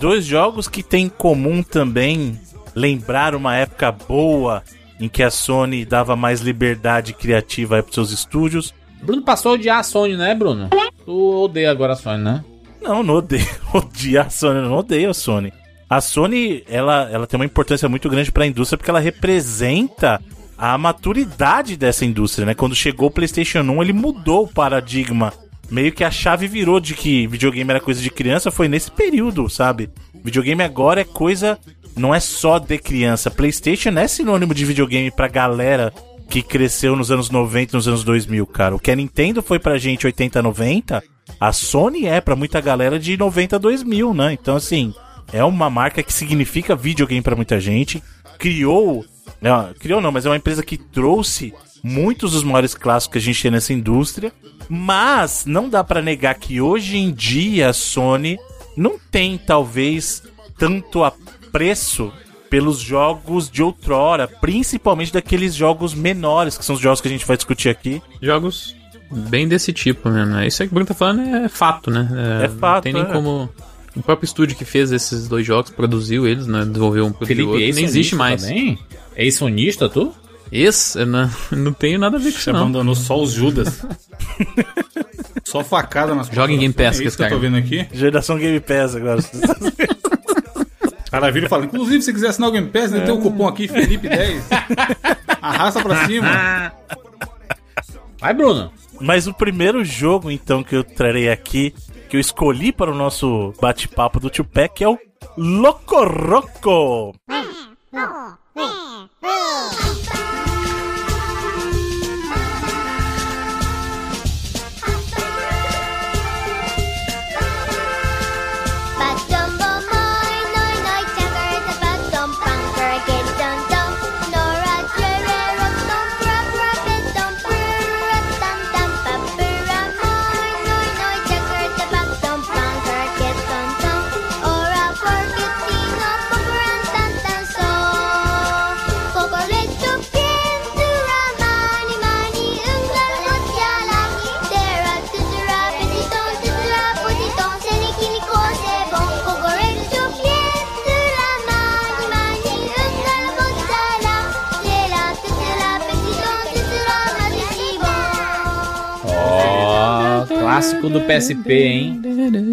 Dois jogos que têm em comum também lembrar uma época boa em que a Sony dava mais liberdade criativa para seus estúdios. Bruno passou a odiar a Sony, né, Bruno? Tu odeia agora a Sony, né? Não, não odeio, odeio a Sony, não odeio a Sony. A Sony, ela, ela tem uma importância muito grande para a indústria porque ela representa a maturidade dessa indústria, né? Quando chegou o PlayStation 1, ele mudou o paradigma. Meio que a chave virou de que videogame era coisa de criança, foi nesse período, sabe? Videogame agora é coisa, não é só de criança. PlayStation é sinônimo de videogame pra galera que cresceu nos anos 90 nos anos 2000, cara. O que a Nintendo foi pra gente 80, 90, a Sony é pra muita galera de 90 a 2000, né? Então, assim, é uma marca que significa videogame pra muita gente. Criou, não, criou não, mas é uma empresa que trouxe muitos dos maiores clássicos que a gente tem nessa indústria. Mas não dá pra negar que hoje em dia a Sony não tem, talvez, tanto apreço pelos jogos de outrora, principalmente daqueles jogos menores, que são os jogos que a gente vai discutir aqui. Jogos bem desse tipo mesmo. né? Isso aí que o Bruno tá falando é fato, né? É fato, Não tem nem é. como. O próprio estúdio que fez esses dois jogos, produziu eles, né? Desenvolveu um produziu Felipe, outro, nem existe mais. Também? É sonista, tu? Esse, eu não, não tenho nada a ver com isso, Você não. abandonou só os Judas. só facada nas Joga em Game. Pass, É que isso que eu tô vendo aqui. Geração Game Pass agora. O cara vira e fala, inclusive, se quiser assinar o Game Pass, né, tem o cupom aqui, Felipe10. Arrasta pra cima. Vai, Bruno. Mas o primeiro jogo, então, que eu trarei aqui, que eu escolhi para o nosso bate-papo do Tupac é o Locoroco. PSP, hein?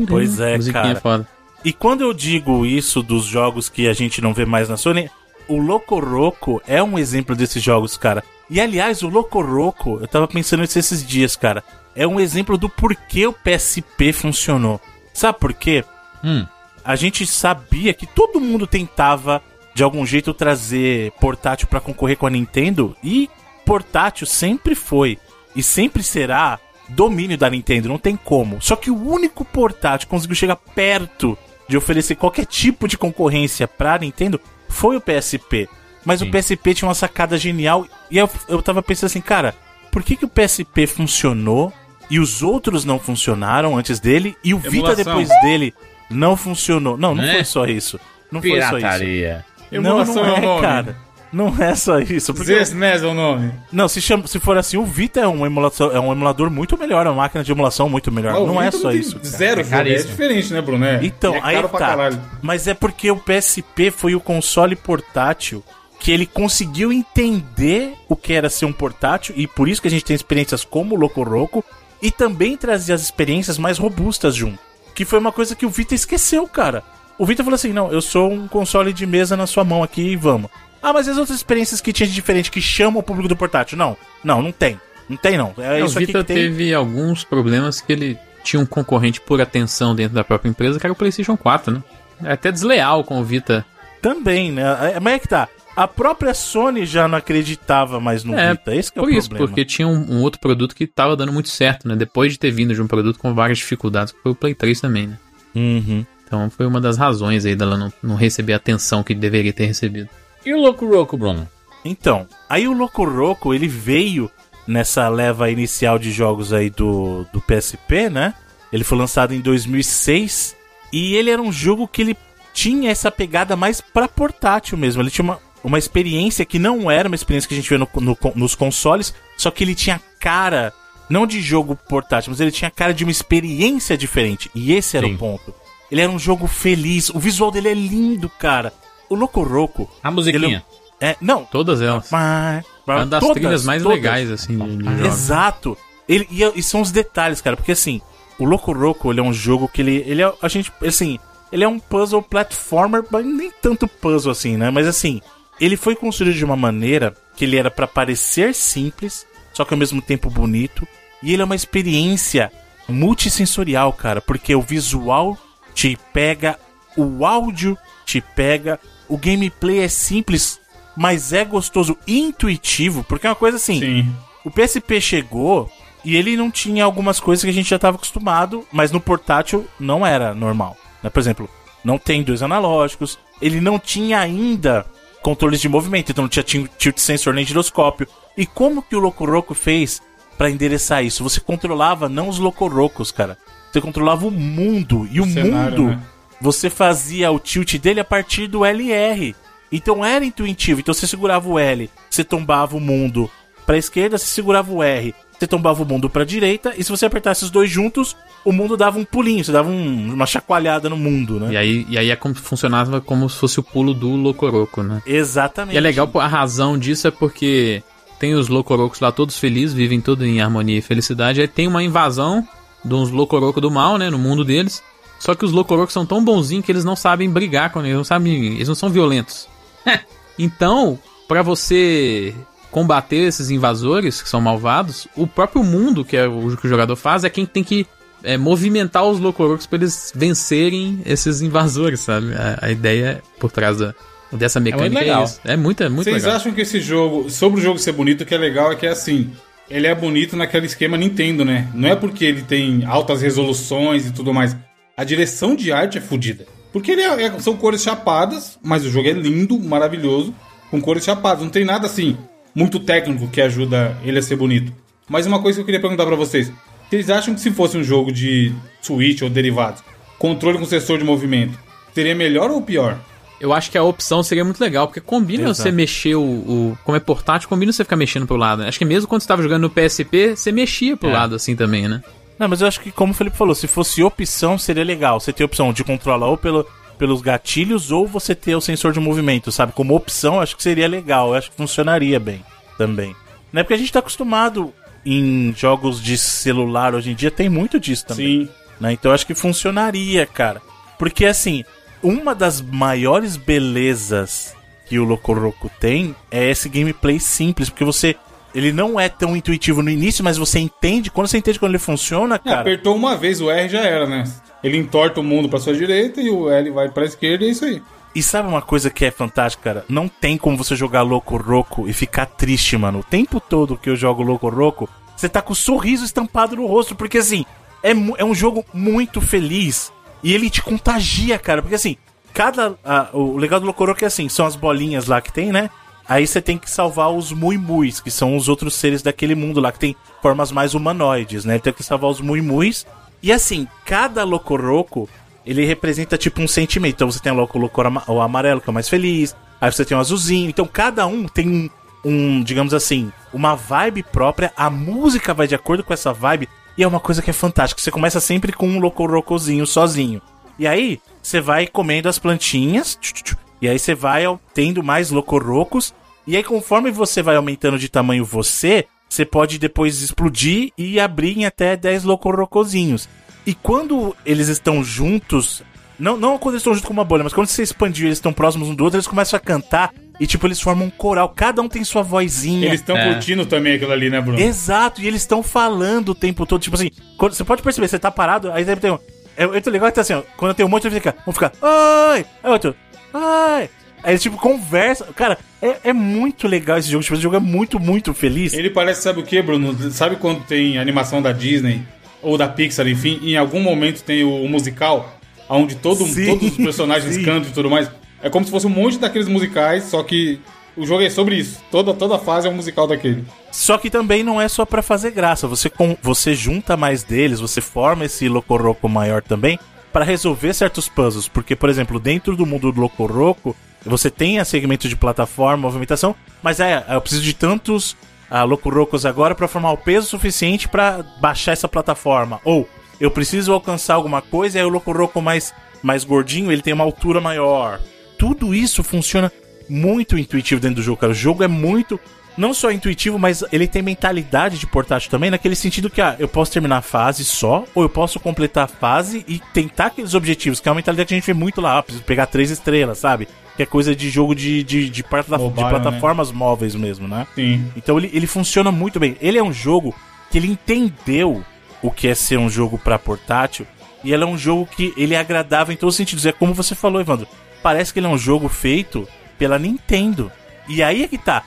Pois é, Musiquinha cara. foda. E quando eu digo isso dos jogos que a gente não vê mais na Sony, o Locoroco é um exemplo desses jogos, cara. E aliás, o Locoroco, eu tava pensando nisso esses dias, cara. É um exemplo do porquê o PSP funcionou. Sabe por quê? Hum. a gente sabia que todo mundo tentava de algum jeito trazer portátil pra concorrer com a Nintendo e portátil sempre foi e sempre será domínio da Nintendo, não tem como. Só que o único portátil que conseguiu chegar perto de oferecer qualquer tipo de concorrência pra Nintendo foi o PSP. Mas Sim. o PSP tinha uma sacada genial e eu, eu tava pensando assim, cara, por que, que o PSP funcionou e os outros não funcionaram antes dele e o Vita Emulação. depois dele não funcionou. Não, não Né? foi só isso. Não foi só isso. Pirataria. Não, Emulação não é é, cara. Não é só isso. Porque Zesmes é o nome. Não, se, chama, se for assim, o Vita é um, emulador, é um emulador muito melhor, é uma máquina de emulação muito melhor. Não é só isso. cara. Zero É jogo, é caríssimo. diferente, né, Bruno? É, Então, é aí tá. Mas é porque o PSP foi o console portátil que ele conseguiu entender o que era ser um portátil e por isso que a gente tem experiências como o Loco Roco e também trazer as experiências mais robustas junto. Que foi uma coisa que o Vita esqueceu, cara. O Vita falou assim: não, eu sou um console de mesa na sua mão aqui e vamos. Ah, mas e as outras experiências que tinha de diferente que chamam o público do portátil? Não, não, não tem. Não tem, não. É, É, o isso aqui Vita tem. teve alguns problemas que ele tinha um concorrente por atenção dentro da própria empresa, que era o PlayStation 4, né? É até desleal com o Vita. Também, né? É, Mas é que tá. A própria Sony já não acreditava mais no É, Vita. Esse que é Por o isso, problema. porque tinha um, um outro produto que tava dando muito certo, né? Depois de ter vindo de um produto com várias dificuldades, que foi o Play 3 também, né? Uhum. Então foi uma das razões aí dela não, não receber a atenção que deveria ter recebido. E o Loco Roco, Bruno? Então, aí o Loco Roco, ele veio nessa leva inicial de jogos aí do, do PSP, né? Ele foi lançado em 2006 e ele era um jogo que ele tinha essa pegada mais pra portátil mesmo. Ele tinha uma, uma experiência que não era uma experiência que a gente vê no- no- nos consoles, só que ele tinha cara, não de jogo portátil, mas ele tinha cara de uma experiência diferente. E esse era Sim. o ponto. Ele era um jogo feliz, o visual dele é lindo, cara. O Loco Roco... A musiquinha. ele- é, não, Todas elas. mas. É uma das todas, trilhas mais todas. legais, assim, de, de. Exato. Ele, e, e são os detalhes, cara, porque assim, o Loco Roco, ele é um jogo que ele. Ele é. A gente. Assim, ele é um puzzle platformer, mas nem tanto puzzle assim, né? Mas assim, ele foi construído de uma maneira que ele era pra parecer simples, só que ao mesmo tempo bonito. E ele é uma experiência multissensorial, cara, porque o visual te pega, o áudio te pega, o gameplay é simples, mas é gostoso, intuitivo, porque é uma coisa assim. Sim. O PSP chegou e ele não tinha algumas coisas que a gente já estava acostumado, mas no portátil não era normal. né? Por exemplo, não tem dois analógicos, ele não tinha ainda controles de movimento, então não tinha tilt sensor nem giroscópio. E como que o Locoroco fez para endereçar isso? Você controlava não os Locorocos, cara. Você controlava o mundo e o cenário, mundo né? Você fazia o tilt dele a partir do LR. Então era intuitivo. Então você segurava o L, você tombava o mundo pra esquerda, você segurava o R, você tombava o mundo pra direita, e se você apertasse os dois juntos, o mundo dava um pulinho, você dava um- uma chacoalhada no mundo, né? E aí, e aí é como funcionava como se fosse o pulo do Locoroco, né? Exatamente. E é legal, a razão disso é porque tem os Locorocos lá todos felizes, vivem todos em harmonia e felicidade. Aí tem uma invasão de uns Locorocos do mal, né, no mundo deles. Só que os Locorocos são tão bonzinhos que eles não sabem brigar com eles, não sabem, eles não são violentos. então, pra você combater esses invasores que são malvados, o próprio mundo que é o que o jogador faz é quem tem que é, movimentar os Locorocos pra eles vencerem esses invasores, sabe? A, a ideia por trás da, dessa mecânica é, legal. isso. É muito, é muito Vocês legal. acham que esse jogo, sobre o jogo ser bonito, o que é legal é que é assim, ele é bonito naquele esquema Nintendo, né? Não é porque ele tem altas resoluções e tudo mais. A direção de arte é fodida. Porque ele é- é- são cores chapadas, mas o jogo é lindo, maravilhoso, com cores chapadas. Não tem nada assim muito técnico que ajuda ele a ser bonito. Mas uma coisa que eu queria perguntar pra vocês: vocês acham que se fosse um jogo de Switch ou derivados, controle com sensor de movimento, seria melhor ou pior? Eu acho que a opção seria muito legal, porque combina Exato. você mexer o, o- Como é portátil, combina você ficar mexendo pro lado. né? Acho que mesmo quando você tava jogando no PSP, você mexia pro É. lado assim também, né? Não, mas eu acho que, como o Felipe falou, se fosse opção, seria legal. Você ter a opção de controlar ou pelo, pelos gatilhos ou você ter o sensor de movimento, sabe? Como opção, acho que seria legal. Eu acho que funcionaria bem também. Né? Porque a gente tá acostumado em jogos de celular hoje em dia, tem muito disso também. Sim. né? Então eu acho que funcionaria, cara. Porque assim, uma das maiores belezas que o Locoroco tem é esse gameplay simples, porque você ele não é tão intuitivo no início, mas você entende, quando você entende quando ele funciona, É, cara. apertou uma vez o R já era, né? Ele entorta o mundo pra sua direita e o L vai pra esquerda e é isso aí. E sabe uma coisa que é fantástica, cara? Não tem como você jogar Loco Roco e ficar triste, mano. O tempo todo que eu jogo Loco Roco, você tá com o sorriso estampado no rosto, porque assim, é, é um jogo muito feliz e ele te contagia, cara. Porque assim, cada. a- o legal do Loco Roco é assim: são as bolinhas lá que tem, né? Aí você tem que salvar os Muimuis, que são os outros seres daquele mundo lá, que tem formas mais humanoides, né? Tem que salvar os Muimuis. E assim, cada Locoroco, ele representa tipo um sentimento. Então você tem o Loco Loco ama- o amarelo, que é o mais feliz. Aí você tem o azulzinho. Então cada um tem um, um, digamos assim, uma vibe própria. A música vai de acordo com essa vibe. E é uma coisa que é fantástica. Você começa sempre com um Locorocozinho sozinho. E aí, você vai comendo as plantinhas. tchu, E aí você vai tendo mais locorocos. E aí, conforme você vai aumentando de tamanho você, você pode depois explodir e abrir em até 10 locorocozinhos. E quando eles estão juntos. Não, não quando eles estão juntos com uma bolha, mas quando você expandiu e eles estão próximos um do outro, eles começam a cantar. E tipo, eles formam um coral. Cada um tem sua vozinha. Eles estão É. curtindo também aquilo ali, né, Bruno? Exato, e eles estão falando o tempo todo. Tipo assim, quando- você pode perceber, você tá parado, aí ter um. É muito legal que tá assim, ó. Quando tem um monte, ele fica. Um fica. Oi! Aí outro. Oi! Aí eles tipo conversa. Cara, é, é muito legal esse jogo. Tipo, esse jogo é muito, muito feliz. Ele parece, sabe o que, Bruno? Sabe quando tem animação da Disney ou da Pixar, enfim, em algum momento tem o, o musical, onde todo, Sim, todos os personagens sim. cantam e tudo mais. É como se fosse um monte daqueles musicais, só que o jogo é sobre isso. Toda, toda fase é um musical daquele. Só que também não é só pra fazer graça. Você, com, você junta mais deles, você forma esse Locoroco maior também pra resolver certos puzzles. Porque, por exemplo, dentro do mundo do Locoroco, você tem a segmento de plataforma, movimentação, mas é, eu preciso de tantos ah, Locorocos agora pra formar o peso suficiente pra baixar essa plataforma. Ou eu preciso alcançar alguma coisa e aí o Locoroco mais, mais gordinho ele tem uma altura maior. Tudo isso funciona muito intuitivo dentro do jogo, cara. O jogo é muito. Não só intuitivo, mas ele tem mentalidade de portátil também, naquele sentido que, ah, eu posso terminar a fase só, ou eu posso completar a fase e tentar aqueles objetivos, que é uma mentalidade que a gente vê muito lá, ah, preciso pegar três estrelas, sabe? Que é coisa de jogo de, de, de, plata- de Mobile, plataformas móveis mesmo, né? Sim. Então ele, ele funciona muito bem. Ele é um jogo que ele entendeu o que é ser um jogo pra portátil. E ele é um jogo que ele é agradável em todos os sentidos. É como você falou, Evandro. Parece que ele é um jogo feito pela Nintendo. E aí é que tá.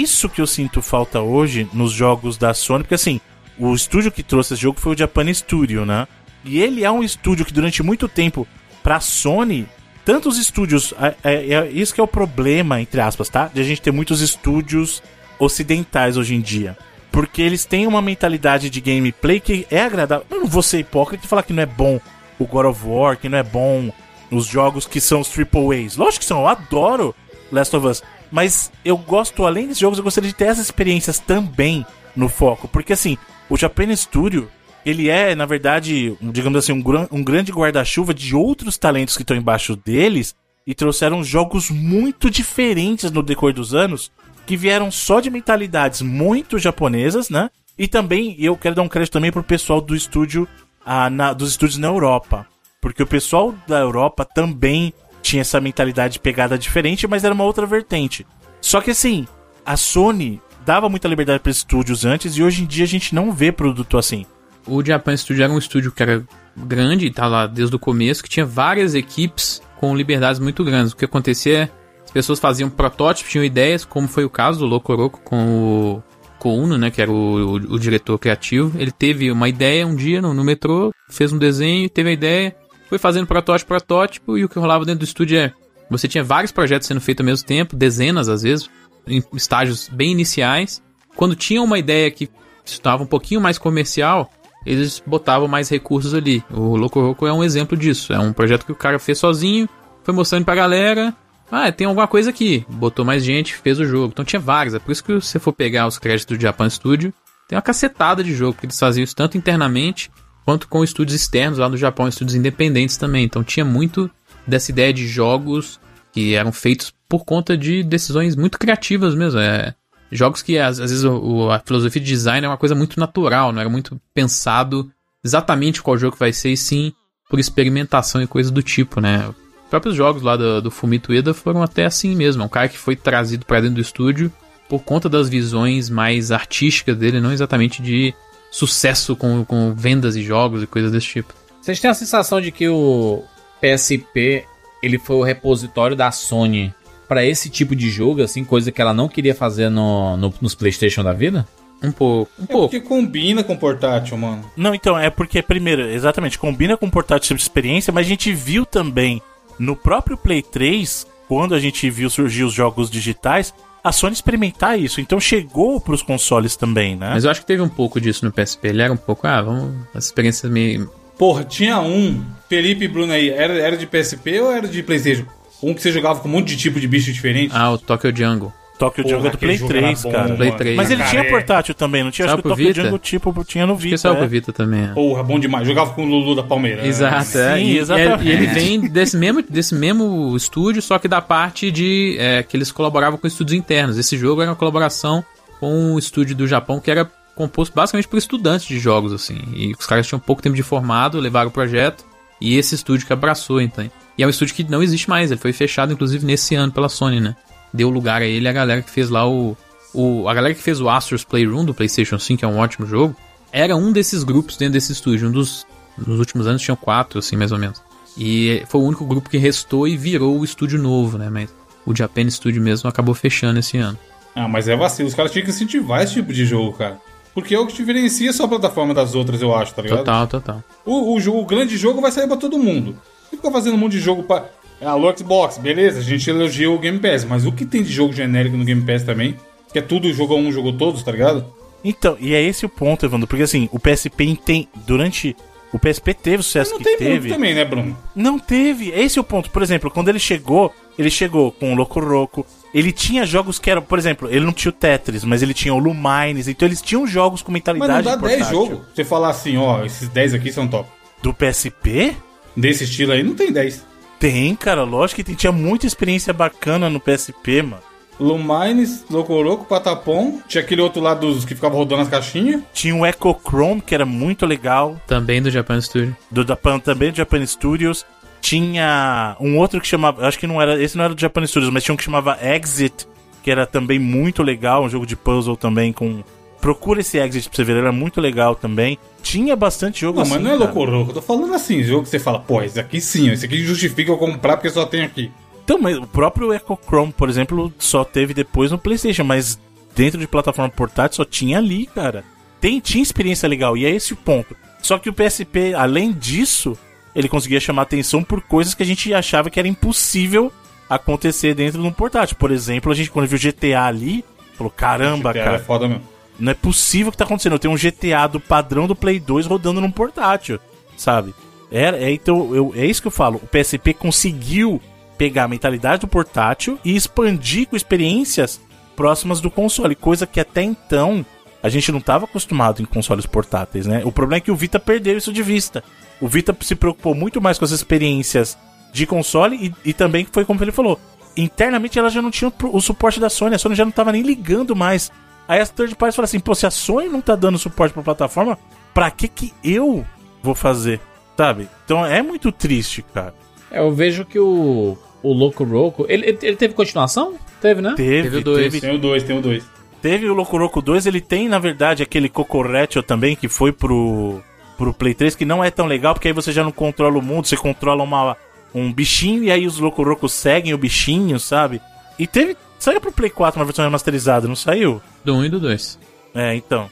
Isso que eu sinto falta hoje nos jogos da Sony, porque assim, o estúdio que trouxe esse jogo foi o Japan Studio, né? E ele é um estúdio que durante muito tempo, pra Sony, tantos estúdios. É, é- é isso que é o problema, entre aspas, tá? De a gente ter muitos estúdios ocidentais hoje em dia. Porque eles têm uma mentalidade de gameplay que é agradável. Eu não vou ser hipócrita e falar que não é bom o God of War, que não é bom os jogos que são os Triple A's. Lógico que são, eu adoro Last of Us. Mas eu gosto, além desses jogos, eu gostaria de ter essas experiências também no foco. Porque assim, o Japan Studio, ele é, na verdade, um, digamos assim, um, um grande guarda-chuva de outros talentos que estão embaixo deles e trouxeram jogos muito diferentes no decorrer dos anos, que vieram só de mentalidades muito japonesas, né? E também, eu quero dar um crédito também pro pessoal do estúdio, ah, na- dos estúdios na Europa. Porque o pessoal da Europa também tinha essa mentalidade de pegada diferente, mas era uma outra vertente. Só que assim, a Sony dava muita liberdade para estúdios antes e hoje em dia a gente não vê produto assim. O Japan Studio era um estúdio que era grande, tá lá desde o começo, que tinha várias equipes com liberdades muito grandes. O que acontecia é, as pessoas faziam protótipos, tinham ideias, como foi o caso do Locoroco com o Kouno, né, que era o, o- o diretor criativo. Ele teve uma ideia um dia no, no metrô, fez um desenho, teve a ideia, foi fazendo protótipo, protótipo, e o que rolava dentro do estúdio é, você tinha vários projetos sendo feitos ao mesmo tempo, dezenas às vezes, em estágios bem iniciais. Quando tinha uma ideia que estava um pouquinho mais comercial, eles botavam mais recursos ali. O Loco Roco é um exemplo disso. É um projeto que o cara fez sozinho, foi mostrando pra galera. Ah, tem alguma coisa aqui. Botou mais gente, fez o jogo. Então tinha vários. É por isso que se você for pegar os créditos do Japan Studio, tem uma cacetada de jogo, porque eles faziam isso tanto internamente quanto com estúdios externos lá no Japão, estúdios independentes também. Então tinha muito dessa ideia de jogos que eram feitos por conta de decisões muito criativas mesmo. É, jogos que às, às vezes o- a filosofia de design é uma coisa muito natural, não era muito pensado exatamente qual jogo vai ser, e sim por experimentação e coisas do tipo, né? Os próprios jogos lá do, do Fumito Ueda foram até assim mesmo. É um cara que foi trazido pra dentro do estúdio por conta das visões mais artísticas dele, não exatamente de sucesso com, com vendas e jogos e coisas desse tipo. Vocês têm a sensação de que o PSP ele foi o repositório da Sony pra esse tipo de jogo, assim, coisa que ela não queria fazer no, no- nos PlayStation da vida? Um pouco, um É pouco. porque combina com portátil, mano. Não, então, é porque, primeiro, exatamente, combina com portátil de experiência, mas a gente viu também no próprio Play 3, quando a gente viu surgir os jogos digitais, a Sony experimentar isso. Então chegou pros consoles também, né? Mas eu acho que teve um pouco disso no PSP. Ele era um pouco, ah, vamos. As experiências meio. Porra, tinha um, Felipe e Bruno aí, era, era de PSP ou era de Playstation? Um que você jogava com um monte de tipo de bicho diferente? Ah, o Tokyo Jungle. Tokyo Jungle do Play jogo era 3, bom, cara. Play mano. 3. Mas ele tinha é- portátil também, não tinha? Acho Saiu que o pro Tokyo Vita? Jungle, tipo, tinha no Acho que Vita. é. pro Vita também. é. Porra, bom demais. Jogava com o Lulu da Palmeiras. Exato, é. Sim, E, exatamente. e ele vem desse mesmo, desse mesmo estúdio, só que da parte de é, que eles colaboravam com estúdios internos. Esse jogo era uma colaboração com um estúdio do Japão que era composto basicamente por estudantes de jogos, assim. E os caras tinham pouco tempo de formado, levaram o projeto, e esse estúdio que abraçou, então. E é um estúdio que não existe mais, ele foi fechado, inclusive, nesse ano pela Sony, né? Deu lugar a ele a galera que fez lá o. o a galera que fez o Astro's Playroom do PlayStation 5, que é um ótimo jogo, era um desses grupos dentro desse estúdio. Um dos. Nos últimos anos tinham quatro, assim, mais ou menos. E foi o único grupo que restou e virou o estúdio novo, né? Mas o Japan Studio mesmo acabou fechando esse ano. Ah, mas é vacilo. Os caras tinham que incentivar esse tipo de jogo, cara. Porque é o que diferencia só a plataforma das outras, eu acho, tá ligado? Total, total. O, o, o grande jogo vai sair pra todo mundo. Você fica fazendo um monte de jogo pra. Alô, Xbox, beleza, a gente elogia o Game Pass, mas o que tem de jogo genérico no Game Pass também? Que é tudo jogo um, jogo todos, tá ligado? Então, e é esse o ponto, Evandro, porque assim, o PSP tem. Durante. O PSP teve o sucesso Não que tem teve. muito também, né, Bruno? Não teve. Esse é o ponto. Por exemplo, quando ele chegou, ele chegou com o Loco Roco. Ele tinha jogos que eram, por exemplo, ele não tinha o Tetris, mas ele tinha o Lumines. Então eles tinham jogos com Mas mentalidade não dá 10 portátil. jogos. Você falar assim, ó, esses 10 aqui são top. Do PSP? Desse estilo aí, não tem 10. Tem, cara. Lógico que tem, tinha muita experiência bacana no PSP, mano. Lumines, Locoroco, Patapom. Tinha aquele outro lá dos que ficava rodando as caixinhas. Tinha o Echo Chrome, que era muito legal. Também do Japan Studio. Do Japan, também do Japan Studios. Tinha um outro que chamava. Acho que não era. Esse não era do Japan Studios, mas tinha um que chamava Exit, que era também muito legal. Um jogo de puzzle também com. Procura esse Exit pra você ver, ele era muito legal também. Tinha bastante jogo Não, assim. mas não é cara. Locoroco. Eu tô falando assim, jogo que você fala, pô, esse aqui sim, esse aqui justifica eu comprar porque só tem aqui. Então, mas o próprio Echo Chrome, por exemplo, só teve depois no PlayStation, mas dentro de plataforma portátil só tinha ali, cara. Tem, tinha experiência legal, e é esse o ponto. Só que o PSP, além disso, ele conseguia chamar atenção por coisas que a gente achava que era impossível acontecer dentro de um portátil. Por exemplo, a gente quando viu GTA ali, falou: caramba, GTA cara, É foda mesmo. Não é possível o que tá acontecendo. Eu tenho um GTA do padrão do Play 2 rodando num portátil, sabe? É, é, então, eu, é isso que eu falo. O PSP conseguiu pegar a mentalidade do portátil e expandir com experiências próximas do console, coisa que até então a gente não estava acostumado em consoles portáteis, né? O problema é que o Vita perdeu isso de vista. O Vita se preocupou muito mais com as experiências de console e, e também foi como ele falou. Internamente ela já não tinha o, suporte da Sony, a Sony já não estava nem ligando mais. Aí as third parties falam assim: pô, se a Sony não tá dando suporte pra plataforma, pra que que eu vou fazer? Sabe? Então é muito triste, cara. É, eu vejo que o, o Loco Roco. Ele, ele, ele teve continuação? Teve, né? Teve, Teve o dois. teve, Tem o 2, tem o 2. Teve o Locoroco 2, ele tem, na verdade, aquele Cocorretio também, que foi pro, pro Play 3, que não é tão legal, porque aí você já não controla o mundo, você controla uma, um bichinho, e aí os Locorocos seguem o bichinho, sabe? E teve. Saiu pro Play 4 uma versão remasterizada, não saiu? Do 1 e do 2. É, então.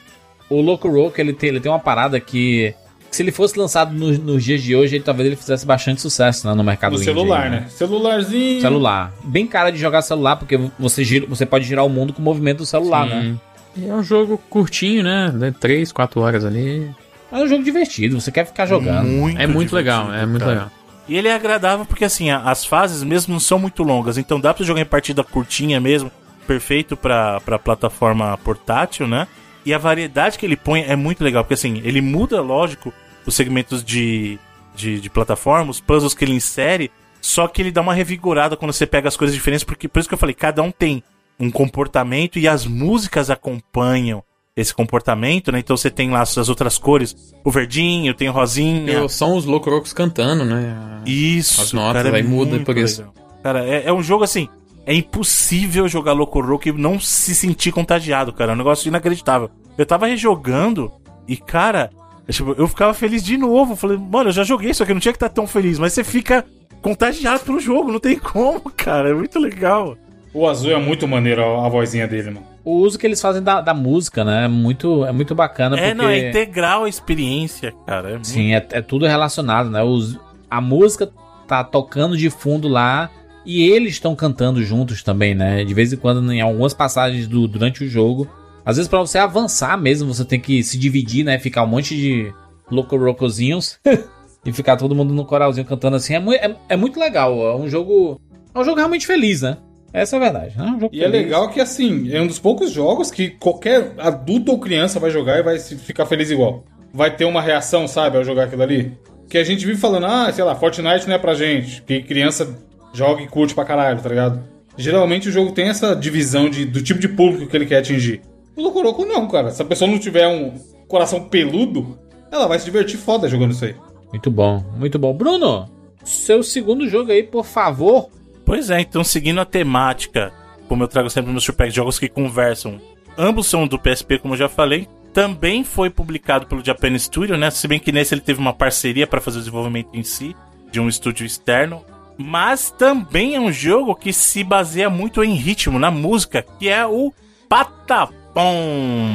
O Loco Roco, ele tem, ele tem uma parada que. que se ele fosse lançado no- nos dias de hoje, ele, talvez ele fizesse bastante sucesso né, no mercado No indie, celular, né? Celularzinho. Celular. Bem cara de jogar celular, porque você, gira, você pode girar o mundo com o movimento do celular, né? E é um jogo curtinho, né? 3, 4 horas ali. É um jogo divertido, você quer ficar jogando. é muito legal, é muito cara. legal. E ele é agradável porque, assim, as fases mesmo não são muito longas. Então dá pra jogar em partida curtinha mesmo. Perfeito pra, pra plataforma portátil, né? E a variedade que ele põe é muito legal. Porque, assim, ele muda, lógico, os segmentos de, de, de plataforma, os puzzles que ele insere. Só que ele dá uma revigorada quando você pega as coisas diferentes. Porque, por isso que eu falei, cada um tem um comportamento e as músicas acompanham esse comportamento, né? Então você tem lá as outras cores. O verdinho, tem o rosinha. São os Locrocos cantando, né? Isso, As notas, cara, é aí muda por isso. legal. Cara, é, é um jogo assim. É impossível jogar Loco Roco e não se sentir contagiado, cara. É um negócio inacreditável. Eu tava rejogando e, cara, eu, tipo, eu ficava feliz de novo. Falei, mano, eu já joguei isso aqui, não tinha que estar tão feliz. Mas você fica contagiado pelo jogo, não tem como, cara. É muito legal. O azul é muito maneiro a, a vozinha dele, mano. O uso que eles fazem da, da música, né? É muito, é muito bacana. É, porque... não, é integral a experiência, cara. É muito- Sim, é, é tudo relacionado, né? Os, a música tá tocando de fundo lá E eles estão cantando juntos também, né? De vez em quando, em algumas passagens do, durante o jogo. Às vezes, pra você avançar mesmo, você tem que se dividir, né? Ficar um monte de loco-rocozinhos. e ficar todo mundo no coralzinho cantando assim. É, mui- é, é muito legal. É um jogo. É um jogo realmente feliz, né? Essa é a verdade. né? É um E é feliz. legal que, assim, é um dos poucos jogos que qualquer adulto ou criança vai jogar e vai ficar feliz igual. Vai ter uma reação, sabe, ao jogar aquilo ali. Que a gente vive falando, ah, sei lá, Fortnite não é pra gente. Que criança joga e curte pra caralho, tá ligado? Geralmente o jogo tem essa divisão de, do tipo de público que ele quer atingir. O Locoroco não, cara. Se a pessoa não tiver um coração peludo, ela vai se divertir foda jogando isso aí. Muito bom, muito bom. Bruno, seu segundo jogo aí, por favor. Pois é, então seguindo a temática, como eu trago sempre no meu Surpack, jogos que conversam, ambos são do PSP, como eu já falei. Também foi publicado pelo Japan Studio, né? Se bem que nesse ele teve uma parceria para fazer o desenvolvimento em si, de um estúdio externo. Mas também é um jogo que se baseia muito em ritmo, na música, que é o Patapom.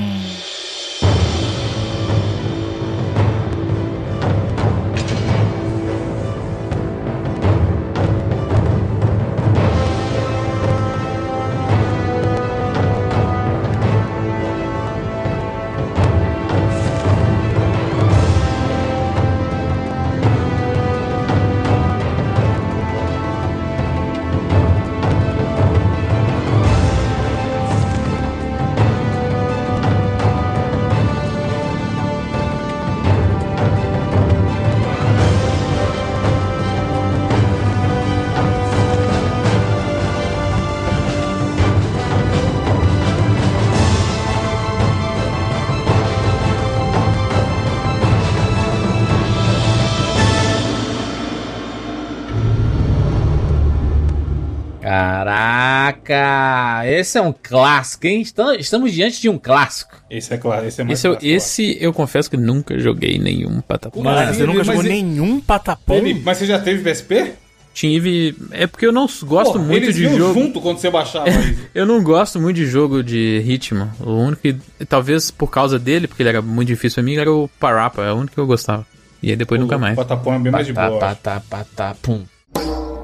Caraca, esse é um clássico, hein? Estam- Estamos diante de um clássico. Esse é claro, esse é mais Esse eu, clássico, eu esse eu confesso que nunca joguei nenhum patapom. Mas- Mano, você nunca mas jogou e- nenhum. Patapom? Felipe, Mas você já teve PSP? Tive. É porque eu não gosto Pô, muito eles de jogo. junto quando você baixava isso. Eu não gosto muito de jogo de ritmo. O único que. Talvez por causa dele, porque ele era muito difícil pra mim, era o Parapa. É o único que eu gostava. E aí depois nunca O mais. Patapom é bem mais de boa. acho. patá, patá, pum. Pum,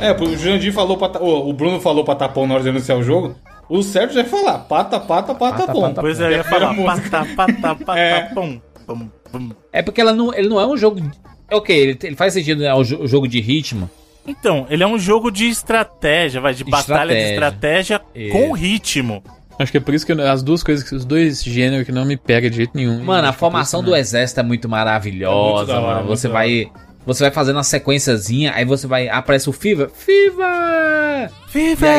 É, o Jurandir falou, pata... o o Bruno falou patapom na hora de anunciar o jogo. O certo já é falar pata, pata, patapom. Pata, Pois é, ia É falar música. Patá, patá, É. pum. É porque ela não, ele não é um jogo. Ok, ele, ele faz sentido, né? O, jo- o jogo de ritmo. Então, ele é um jogo de estratégia, vai, de batalha de estratégia Isso. com ritmo. Acho que é por isso que eu- as duas coisas, os dois gêneros que não me pegam de jeito nenhum. Mano, a que formação do né? exército é muito maravilhosa, É muito hora, mano. muito Você vai. Você vai fazendo uma sequenciazinha, aí você vai. Aparece o Fever. Fever! Viva! E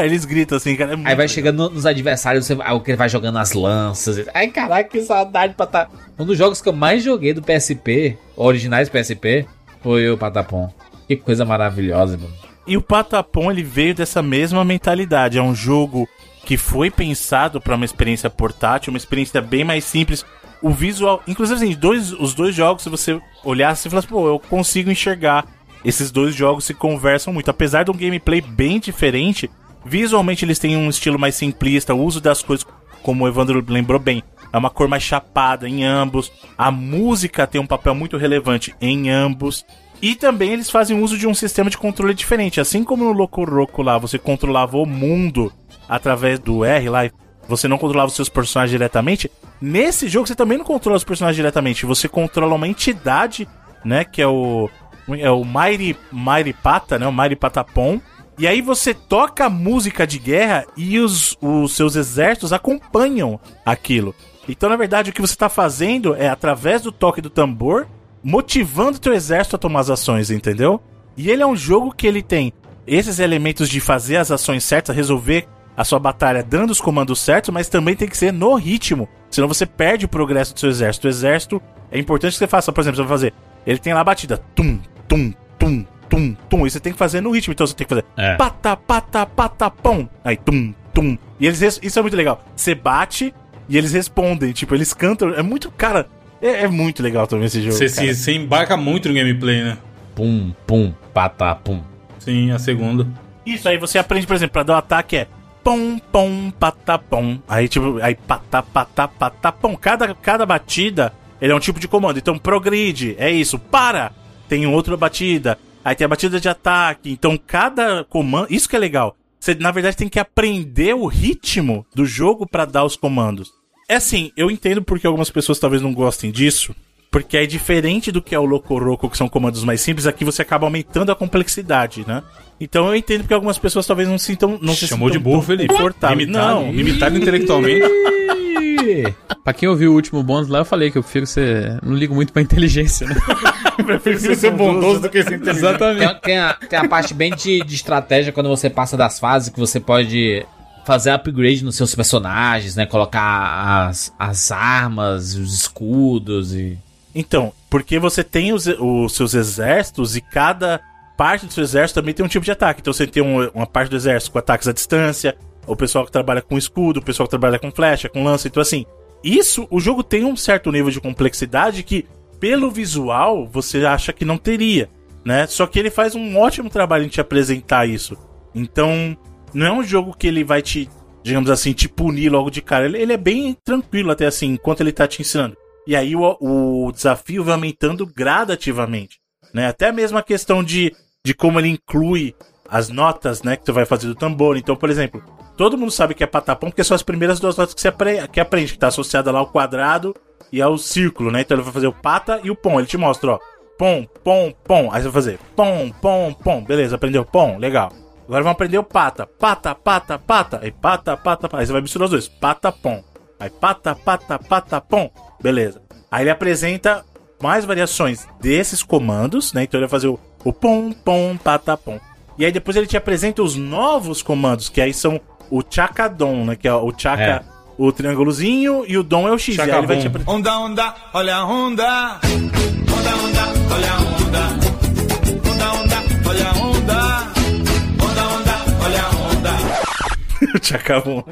aí Eles gritam assim, cara. é Aí vai legal. chegando no- nos adversários, você, aí ele vai jogando as lanças. Ai, caraca, que saudade pra tá. Um dos jogos que eu mais joguei do PSP, originais PSP, foi o Patapom. Que coisa maravilhosa, mano. E o Patapom, ele veio dessa mesma mentalidade. É um jogo que foi pensado para uma experiência portátil, uma experiência bem mais simples. O visual, inclusive assim, dois, os dois jogos, se você olhar, você fala assim, pô, eu consigo enxergar. Esses dois jogos se conversam muito. Apesar de um gameplay bem diferente, visualmente eles têm um estilo mais simplista, o uso das coisas, como o Evandro lembrou bem, é uma cor mais chapada em ambos. A música tem um papel muito relevante em ambos. E também eles fazem uso de um sistema de controle diferente. Assim como no Loco Roco lá, você controlava o mundo através do R lá, você não controlava os seus personagens diretamente. Nesse jogo você também não controla os personagens diretamente. Você controla uma entidade, né? Que é o. É o Mighty, Mighty Pata, né? O Mighty Patapom. E aí você toca música de guerra e os, os seus exércitos acompanham aquilo. Então, na verdade, o que você está fazendo é, através do toque do tambor, motivando o teu exército a tomar as ações, entendeu? E ele é um jogo que ele tem esses elementos de fazer as ações certas, resolver a sua batalha dando os comandos certos, mas também tem que ser no ritmo. Senão você perde o progresso do seu exército. O exército é importante que você faça, por exemplo, você vai fazer. Ele tem lá a batida. Tum, tum, tum, tum, tum. E você tem que fazer no ritmo. Então você tem que fazer. É. Pata, pata, pata, pom. Aí, tum, tum. E eles. Isso é muito legal. Você bate e eles respondem. Tipo, eles cantam. É muito. Cara, é, é muito legal também esse jogo. Você, cara. se, você embarca muito no gameplay, né? Pum, pum, patapum. Sim, a segunda. Isso aí você aprende, por exemplo, pra dar o ataque é pom, pom, patapom. Aí, tipo, aí patá, patá, patapom. Cada, cada batida, ele é um tipo de comando. Então, progride, é isso. Para! Tem outra batida. Aí tem a batida de ataque. Então, cada comando... Isso que é legal. Você, na verdade, tem que aprender o ritmo do jogo pra dar os comandos. É assim, eu entendo porque algumas pessoas talvez não gostem disso. Porque é diferente do que é o Locoroco, que são comandos mais simples. Aqui você acaba aumentando a complexidade, né? Então eu entendo porque algumas pessoas talvez não se sintam. Não se Chamou de burro, Felipe. confortáveis. Limitado, Não, limitado intelectualmente. Pra quem ouviu o último bônus lá, eu falei que eu prefiro ser. Não ligo muito pra inteligência, né? Prefiro ser bondoso do que ser inteligente. Exatamente. Tem, tem a, tem a parte bem de, de estratégia quando você passa das fases, que você pode fazer upgrade nos seus personagens, né? Colocar as, as armas, os escudos e. Então, porque você tem os, os seus exércitos e cada parte do seu exército também tem um tipo de ataque. Então você tem um- uma parte do exército com ataques à distância, o pessoal que trabalha com escudo, o pessoal que trabalha com flecha, com lança. Então, assim, isso, o jogo tem um certo nível de complexidade que, pelo visual, você acha que não teria, né? Só que ele faz um ótimo trabalho em te apresentar isso. Então, não é um jogo que ele vai te, digamos assim, te punir logo de cara. Ele, ele é bem tranquilo até assim, enquanto ele tá te ensinando. E aí o, o desafio vai aumentando gradativamente, né? Até mesmo a questão de, de como ele inclui as notas, né, que tu vai fazer do tambor. Então, por exemplo, todo mundo sabe que é patapom porque são as primeiras duas notas que você apre que aprende, que tá associada lá ao quadrado e ao círculo, né? Então ele vai fazer o pata e o pom. Ele te mostra, ó, pom, pom, pom. Aí você vai fazer pom, pom, pom. Beleza, aprendeu pom, legal. Agora vamos aprender o pata. Pata, pata, pata. Aí pata, pata, pata. Aí você vai misturar os dois. Pata, pom. Aí pata, pata, pata, pom. Beleza. Aí ele apresenta mais variações desses comandos, né? Então ele vai fazer o, o pom, pom, pata, pom. E aí depois ele te apresenta os novos comandos, que aí são o chacadom, né? Que é o chaca, É. o triângulozinho, e o dom é o X. E aí ele vai te Chacabom. apre- Onda, onda, olha a onda. Onda, onda, olha a onda. Onda, onda, olha a onda. Onda, onda, olha a onda. o.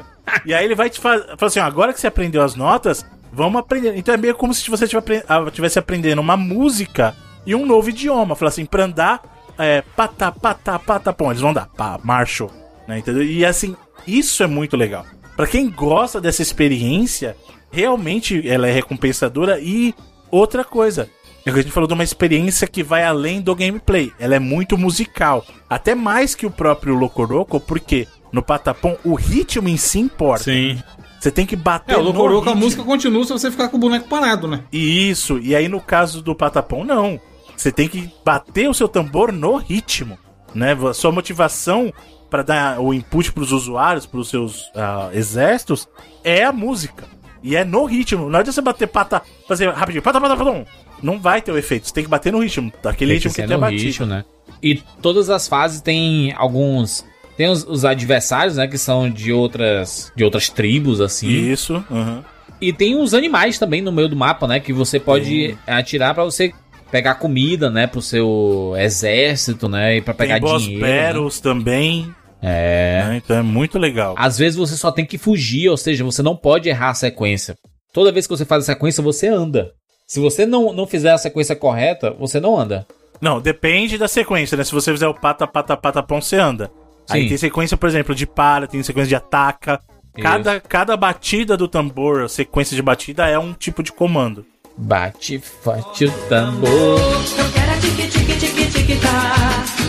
E aí ele vai te fazer. Fala assim: ó, agora que você aprendeu as notas, vamos aprender. Então é meio como se você estivesse aprendendo uma música e um novo idioma. Fala assim: pra andar, é, patá, patá, pom. Eles vão dar, pá, marcho. Né, entendeu? E assim, isso é muito legal. Pra quem gosta dessa experiência, realmente ela é recompensadora. E outra coisa. É a gente falou de uma experiência que vai além do gameplay. Ela é muito musical. Até mais que o próprio Locoroco, porque no Patapom o ritmo em si importa. Sim. Você tem que bater É, o no Locoroco, a música continua se você ficar com o boneco parado, né? Isso, e aí no caso do Patapom, não. Você tem que bater o seu tambor no ritmo, né? A sua motivação para dar o input pros usuários, pros seus ah, exércitos, é a música. E é no ritmo. Não adianta você bater pata, fazer rapidinho, pata, pata, pata, não vai ter o efeito. Você tem que bater no ritmo, daquele Tem que ritmo que ser tem no batido. ritmo, né? E todas as fases têm alguns. Tem os, os adversários, né? Que são de outras. De outras tribos, assim. Isso, aham. E tem os animais também no meio do mapa, né? Que você pode atirar pra você pegar comida, né? Pro seu exército, né? E pra pegar Tem boss dinheiro. né? battles também, É. né? Então é muito legal. Às vezes você só tem que fugir, ou seja, você não pode errar a sequência. Toda vez que você faz a sequência, você anda. Se você não, não fizer a sequência correta, você não anda. Não, depende da sequência, né? Se você fizer o pata, pata, pata, pão, você anda. Aí Sim. tem sequência, por exemplo, de para, tem sequência de ataca. Cada, cada batida do tambor, a sequência de batida é um tipo de comando. Bate forte o tambor. Eu quero é tique tique tique tique tá.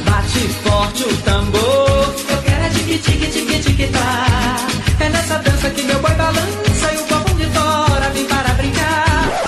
Bate forte o tambor. Eu quero é tique tique tique tique tá. É nessa dança que meu boi balança e o copo de fora vem para brincar.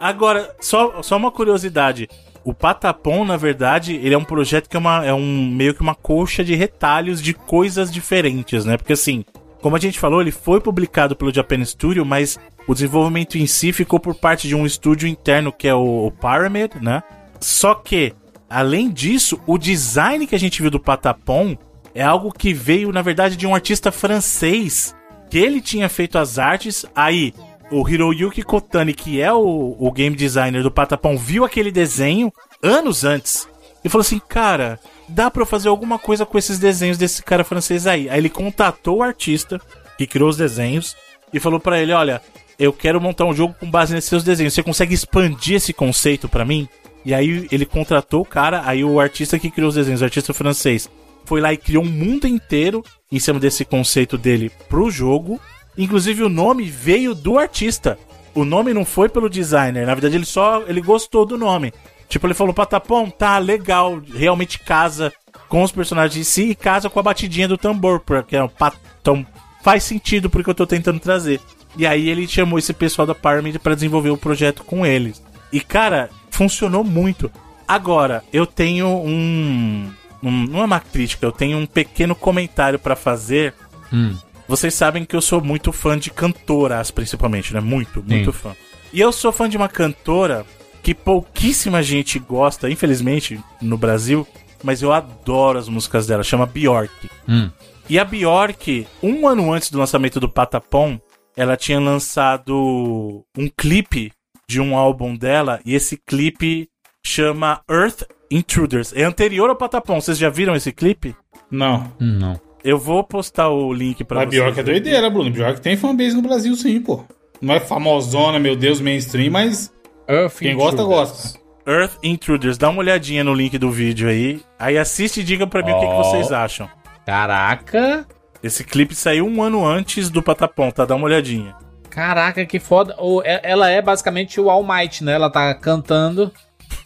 Agora, só, só uma curiosidade. O Patapom, na verdade, ele é um projeto que é, uma, é um meio que uma coxa de retalhos de coisas diferentes, né? Porque assim, como a gente falou, ele foi publicado pelo Japan Studio, mas o desenvolvimento em si ficou por parte de um estúdio interno que é o, o Pyramid, né? Só que, além disso, o design que a gente viu do Patapom é algo que veio, na verdade, de um artista francês que ele tinha feito as artes, aí o Hiroyuki Kotani, que é o, o game designer do Patapom, viu aquele desenho anos antes e falou assim: Cara, dá pra eu fazer alguma coisa com esses desenhos desse cara francês aí. Aí ele contatou o artista que criou os desenhos e falou pra ele: Olha, eu quero montar um jogo com base nesses seus desenhos. Você consegue expandir esse conceito pra mim? E aí ele contratou o cara, aí o artista que criou os desenhos, o artista francês, foi lá e criou um mundo inteiro em cima desse conceito dele pro jogo. Inclusive o nome veio do artista. O nome não foi pelo designer, na verdade ele só ele gostou do nome. Tipo, ele falou, Patapom, tá legal, realmente casa com os personagens em si e casa com a batidinha do tambor, porque é um patão. Faz sentido porque eu tô tentando trazer. E aí ele chamou esse pessoal da Pyramid pra desenvolver o projeto com eles. E cara, funcionou muito. Agora, eu tenho um, um não é uma crítica, eu tenho um pequeno comentário pra fazer. Hum. Vocês sabem que eu sou muito fã de cantoras, principalmente, né? Muito, muito fã. E eu sou fã de uma cantora que pouquíssima gente gosta, infelizmente, no Brasil, mas eu adoro as músicas dela, chama Bjork. Hum. E a Bjork, um ano antes do lançamento do Patapom, ela tinha lançado um clipe de um álbum dela, e esse clipe chama Earth Intruders. É anterior ao Patapom, vocês já viram esse clipe? Não. Não. Eu vou postar o link pra A vocês. Bjork é doideira, Bruno. Bjork tem fanbase no Brasil, sim, pô. Não é famosona, meu Deus, mainstream, mas Earth quem gosta, gosta. Earth Intruders, dá uma olhadinha no link do vídeo aí. Aí assiste e diga pra mim o que, que vocês acham. Caraca. Esse clipe saiu um ano antes do Patapom, tá? Dá uma olhadinha. Caraca, que foda. Ou é- Ela é basicamente o All Might, né? Ela tá cantando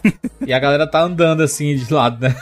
e a galera tá andando assim de lado, né?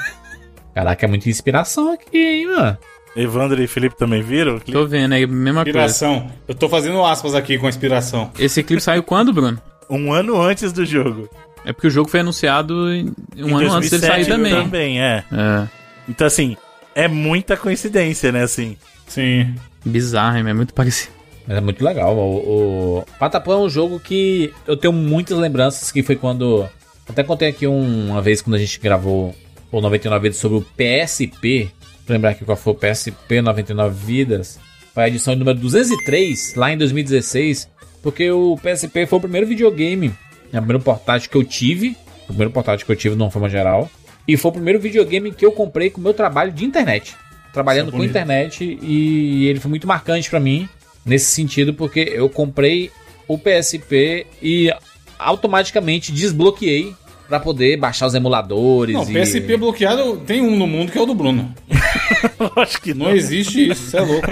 Caraca, é muita inspiração aqui, hein, mano? Evandro e Felipe também viram? Tô vendo aí, mesma coisa. Inspiração. Eu tô fazendo aspas aqui com a inspiração. Esse clipe saiu quando, Bruno? Um ano antes do jogo. É porque o jogo foi anunciado em- um Em ano antes dele sair 2007 também. Também, é. É. Então, assim, é muita coincidência, né, assim. Sim. Bizarro? É muito parecido. Mas é muito legal. O, o Patapão é um jogo que eu tenho muitas lembranças, que foi quando... Até contei aqui um- uma vez quando a gente gravou o 99 Vidas sobre o PSP. Lembrar aqui qual foi o PSP 99 Vidas. Foi a edição número 203, lá em 2016. Porque o PSP foi o primeiro videogame, é o primeiro portátil que eu tive. O primeiro portátil que eu tive de uma forma geral. E foi o primeiro videogame que eu comprei com o meu trabalho de internet. Trabalhando é com internet e ele foi muito marcante pra mim nesse sentido porque eu comprei o PSP e automaticamente desbloqueei pra poder baixar os emuladores Não, e PSP bloqueado tem um no mundo que é o do Bruno. Acho que Não existe isso, você é louco.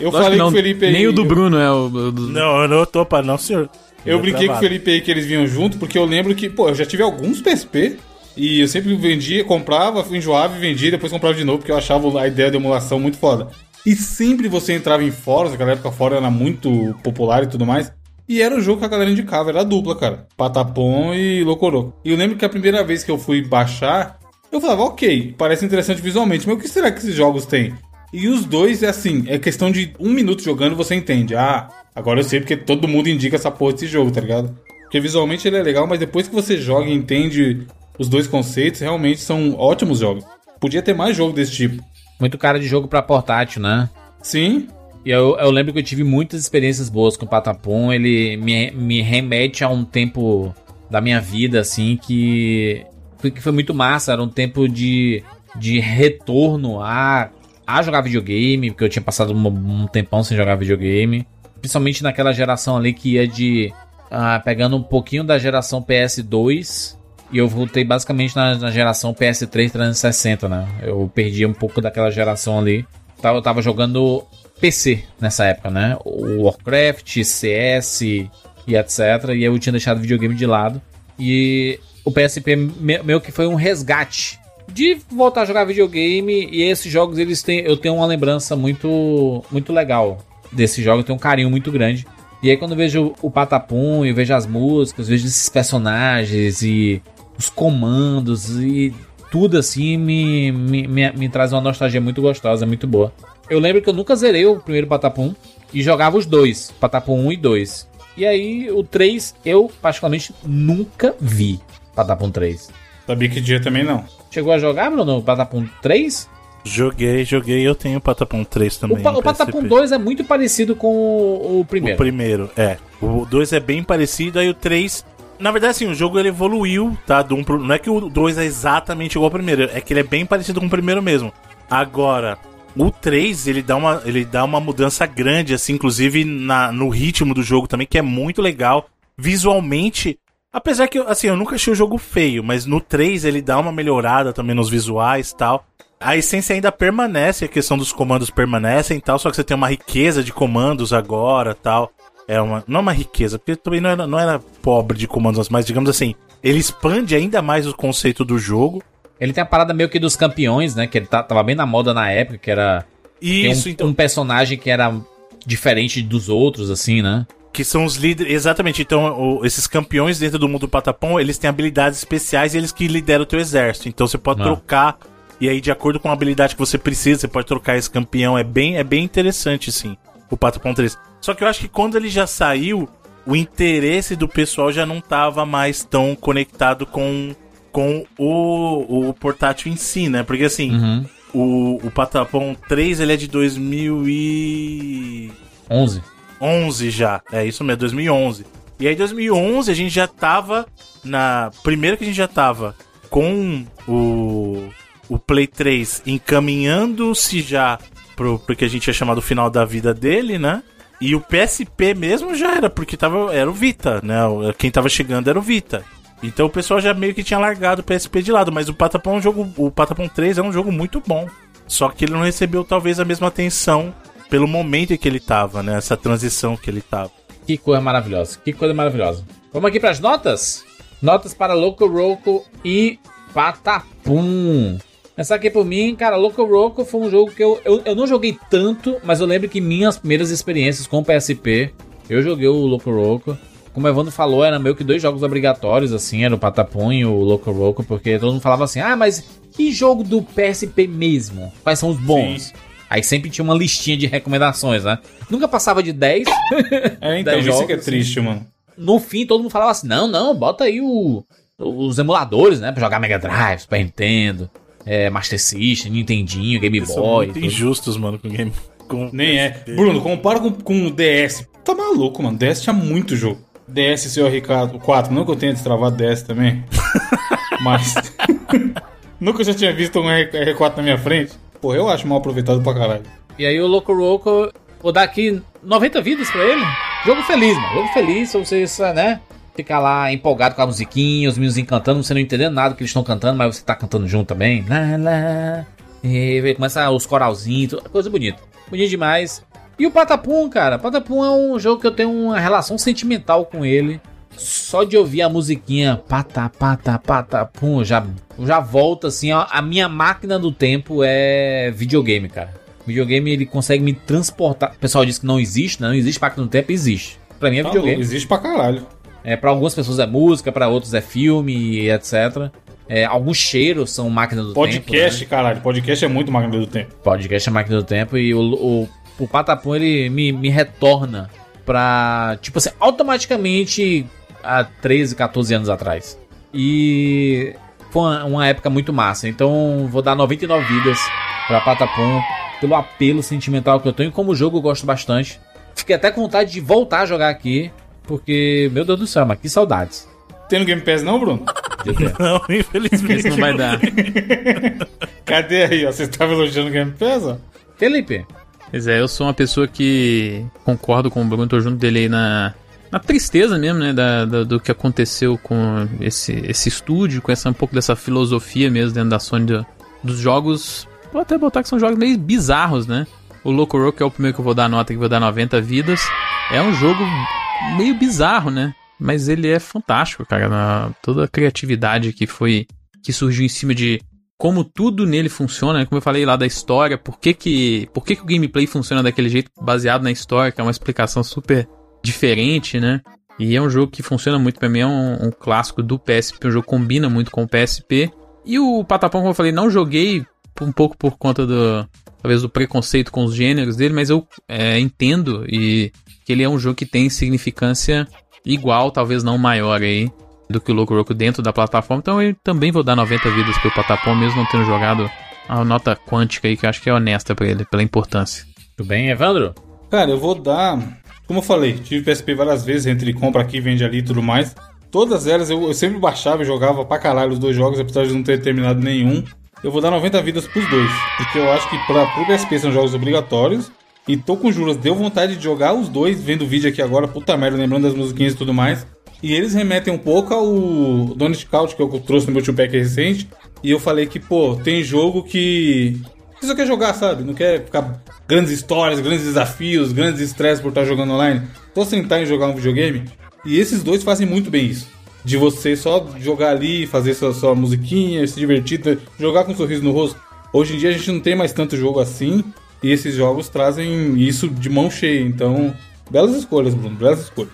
Eu Lógico falei que com não, o Felipe aí. Nem o do eu- Bruno é o. do- Não, eu não tô pra não, senhor. Eu Tô brinquei com o. Felipe aí que eles vinham junto, porque eu lembro que, pô, eu já tive alguns PSP e eu sempre vendia, comprava, enjoava e vendia, depois comprava de novo, porque eu achava a ideia de emulação muito foda. E sempre você entrava em fóruns, naquela época fora era muito popular e tudo mais. E era o jogo que a galera indicava, era a dupla, cara. Patapom e Locoroco. E eu lembro que a primeira vez que eu fui baixar, eu falava, ok, parece interessante visualmente, mas o que será que esses jogos têm? E os dois é assim, é questão de um minuto jogando você entende. Ah, agora eu sei porque todo mundo indica essa porra desse jogo, tá ligado? Porque visualmente ele é legal, mas depois que você joga e entende os dois conceitos, realmente são ótimos jogos. Podia ter mais jogo desse tipo. muito cara de jogo pra portátil, né? Sim, E eu, eu lembro que eu tive muitas experiências boas com o Patapom. Ele me, me remete a um tempo da minha vida, assim, que, que foi muito massa. Era um tempo de, de retorno a, a jogar videogame, porque eu tinha passado um, um tempão sem jogar videogame. Principalmente naquela geração ali que ia de. ah, pegando um pouquinho da geração PS2. E eu voltei basicamente na, na geração PS3 360, né? Eu perdi um pouco daquela geração ali. Eu tava jogando PC nessa época, né? O Warcraft, CS e etc. E eu tinha deixado o videogame de lado. E o PSP me- meio que foi um resgate de voltar a jogar videogame. E esses jogos, eles têm. Eu tenho uma lembrança muito, muito legal desses jogos, eu tenho um carinho muito grande. E aí quando eu vejo o Patapum, eu vejo as músicas, vejo esses personagens e os comandos e tudo assim me, me, me, me traz uma nostalgia muito gostosa, muito boa. Eu lembro que eu nunca zerei o primeiro Patapum e jogava os dois, Patapum 1 e 2. E aí o 3 eu particularmente nunca vi Patapum 3. sabia que dia também não. Chegou a jogar, Bruno, o Patapum 3? Joguei, joguei. Eu tenho o Patapom 3 também. O, pa, o Patapum PSP. 2 é muito parecido com o, o primeiro. O primeiro, é. O 2 é bem parecido, aí o 3. Na verdade, assim, o jogo ele evoluiu, tá? Do um pro... Não é que o 2 é exatamente igual ao primeiro, é que ele é bem parecido com o primeiro mesmo. Agora, o 3, ele dá uma, ele dá uma mudança grande, assim, inclusive na, no ritmo do jogo também, que é muito legal. Visualmente, apesar que, assim, eu nunca achei o jogo feio, mas no 3 ele dá uma melhorada também nos visuais e tal. A essência ainda permanece, a questão dos comandos permanecem e tal, só que você tem uma riqueza de comandos agora tal. É uma, não é uma riqueza, porque também não era, não era pobre de comandos, mas digamos assim, ele expande ainda mais o conceito do jogo. Ele tem a parada meio que dos campeões, né? Que ele tá- tava bem na moda na época, que era. Isso, um, então. um personagem que era diferente dos outros, assim, né? Que são os líderes. Exatamente. Então, o- esses campeões dentro do mundo do Patapom, eles têm habilidades especiais e eles que lideram o teu exército. Então você pode Ah. trocar. E aí, de acordo com a habilidade que você precisa, você pode trocar esse campeão. É bem, é bem interessante, sim. O Patapom 3. Só que eu acho que quando ele já saiu, o interesse do pessoal já não tava mais tão conectado com, com o, o portátil em si, né? Porque assim, Uhum. o, o Patapom 3 ele é de 2000 e... 11. 11 já. É isso mesmo, 2011. E aí, 2011, a gente já tava na. Primeiro que a gente já tava com o. O Play 3 encaminhando-se já pro, pro que a gente ia chamar do final da vida dele, né? E o PSP mesmo já era, porque tava, era o Vita, né? Quem tava chegando era o Vita. Então o pessoal já meio que tinha largado o PSP de lado, mas o Patapon é um jogo. O Patapon 3 é um jogo muito bom. Só que ele não recebeu talvez a mesma atenção pelo momento em que ele tava, né? Essa transição que ele tava. Que coisa maravilhosa. Que coisa maravilhosa. Vamos aqui pras notas? Notas para Loco Roco e Patapum. Essa aqui por mim, cara, Loco Roco foi um jogo que eu, eu, eu não joguei tanto, mas eu lembro que minhas primeiras experiências com o PSP, eu joguei o Loco Roco. Como o Evandro falou, era meio que dois jogos obrigatórios, assim, era o Patapum e o Loco Roco, porque todo mundo falava assim, ah, mas que jogo do PSP mesmo? Quais são os bons? Aí sempre tinha uma listinha de recomendações, né? Nunca passava de 10. É, então, Dez isso que é jogos, triste, mano. no fim todo mundo falava assim: não, não, bota aí o, os emuladores, né? Pra jogar Mega Drive, Super Nintendo, é, Master System, Nintendinho, Game Eles são Boy. muito tudo. injustos, mano, com o game. Com Nem é. Bruno, compara com, com o DS. Tá maluco, mano. DS tinha muito jogo. DS CRK 4, não que eu tenha destravado DS também. Mas. Nunca já tinha visto um R4 na minha frente. Porra, eu acho mal aproveitado pra caralho. E aí o Loco Roco, vou dar aqui 90 vidas pra ele. Jogo feliz, mano. Jogo feliz, se você, né? Ficar lá empolgado com a musiquinha, os meninos cantando, você não entendendo nada que eles estão cantando, mas você tá cantando junto também. Lá, lá. E começa os coralzinhos, coisa bonita. Bonito demais. E o Patapum, cara. Patapum é um jogo que eu tenho uma relação sentimental com ele. Só de ouvir a musiquinha pata, pata, patapum, já, já volta assim. ó, a minha máquina do tempo é videogame, cara. Videogame ele consegue me transportar. O pessoal diz que não existe, né? não existe máquina do tempo, existe. Pra mim é Tá videogame. louco, existe pra caralho. É, para algumas pessoas é música, pra outros é filme, e etc. É, alguns cheiros são máquina do tempo. Podcast, né? caralho. Podcast é muito máquina do tempo. Podcast é máquina do tempo e o, o, o Patapum ele me, me retorna pra, tipo assim, automaticamente há 13, 14 anos atrás. E foi uma, uma época muito massa. Então vou dar 99 vidas pra Patapum pelo apelo sentimental que eu tenho. E como jogo eu gosto bastante. Fiquei até com vontade de voltar a jogar aqui. Porque, meu Deus do céu, mas que saudades. Tem no Game Pass não, Bruno? Não, infelizmente. Isso não vai dar. Cadê aí, ó? Você estava elogiando o Game Pass, ó? Felipe, Pois é, eu sou uma pessoa que concordo com o Bruno, tô junto dele aí na, na tristeza mesmo, né, da, da- do que aconteceu com esse, esse estúdio, com essa, um pouco dessa filosofia mesmo dentro da Sony do- dos jogos, vou até botar que são jogos meio bizarros, né. O Loco Roco é o primeiro que eu vou dar nota, que vou dar 90 vidas. É um jogo meio bizarro, né, mas ele é fantástico, cara, na- toda a criatividade que foi, que surgiu em cima de como tudo nele funciona, né? como eu falei lá da história, por que que, por que que o gameplay funciona daquele jeito, baseado na história, que é uma explicação super diferente, né? E é um jogo que funciona muito pra mim, é um, um clássico do PSP, um jogo que combina muito com o PSP. E o Patapão, como eu falei, não joguei um pouco por conta do, talvez do preconceito com os gêneros dele, mas eu é, entendo e que ele é um jogo que tem significância igual, talvez não maior aí, do que o Loco Roco dentro da plataforma. Então eu também vou dar 90 vidas pro Patapom, mesmo não tendo jogado a nota quântica aí, que eu acho que é honesta pra ele, pela importância. tudo bem, Evandro? Cara, eu vou dar. Como eu falei, tive PSP várias vezes, entre compra aqui, vende ali e tudo mais. Todas elas eu, eu sempre baixava e jogava pra caralho os dois jogos, apesar de não ter terminado nenhum. Eu vou dar 90 vidas pros dois. Porque eu acho que pra, pro PSP são jogos obrigatórios. E tô com juras, deu vontade de jogar os dois, vendo o vídeo aqui agora, puta merda, lembrando das musiquinhas e tudo mais. E eles remetem um pouco ao Donut Couch que eu trouxe no meu two pack recente, E eu falei que, pô, tem jogo que. Você só quer jogar, sabe? Não quer ficar grandes histórias, grandes desafios, grandes estresses por estar jogando online. Tô sentar em jogar um videogame. E esses dois fazem muito bem isso. De você só jogar ali, fazer sua, sua musiquinha, se divertir, jogar com um sorriso no rosto. Hoje em dia a gente não tem mais tanto jogo assim. E esses jogos trazem isso de mão cheia. Então, belas escolhas, Bruno. Belas escolhas.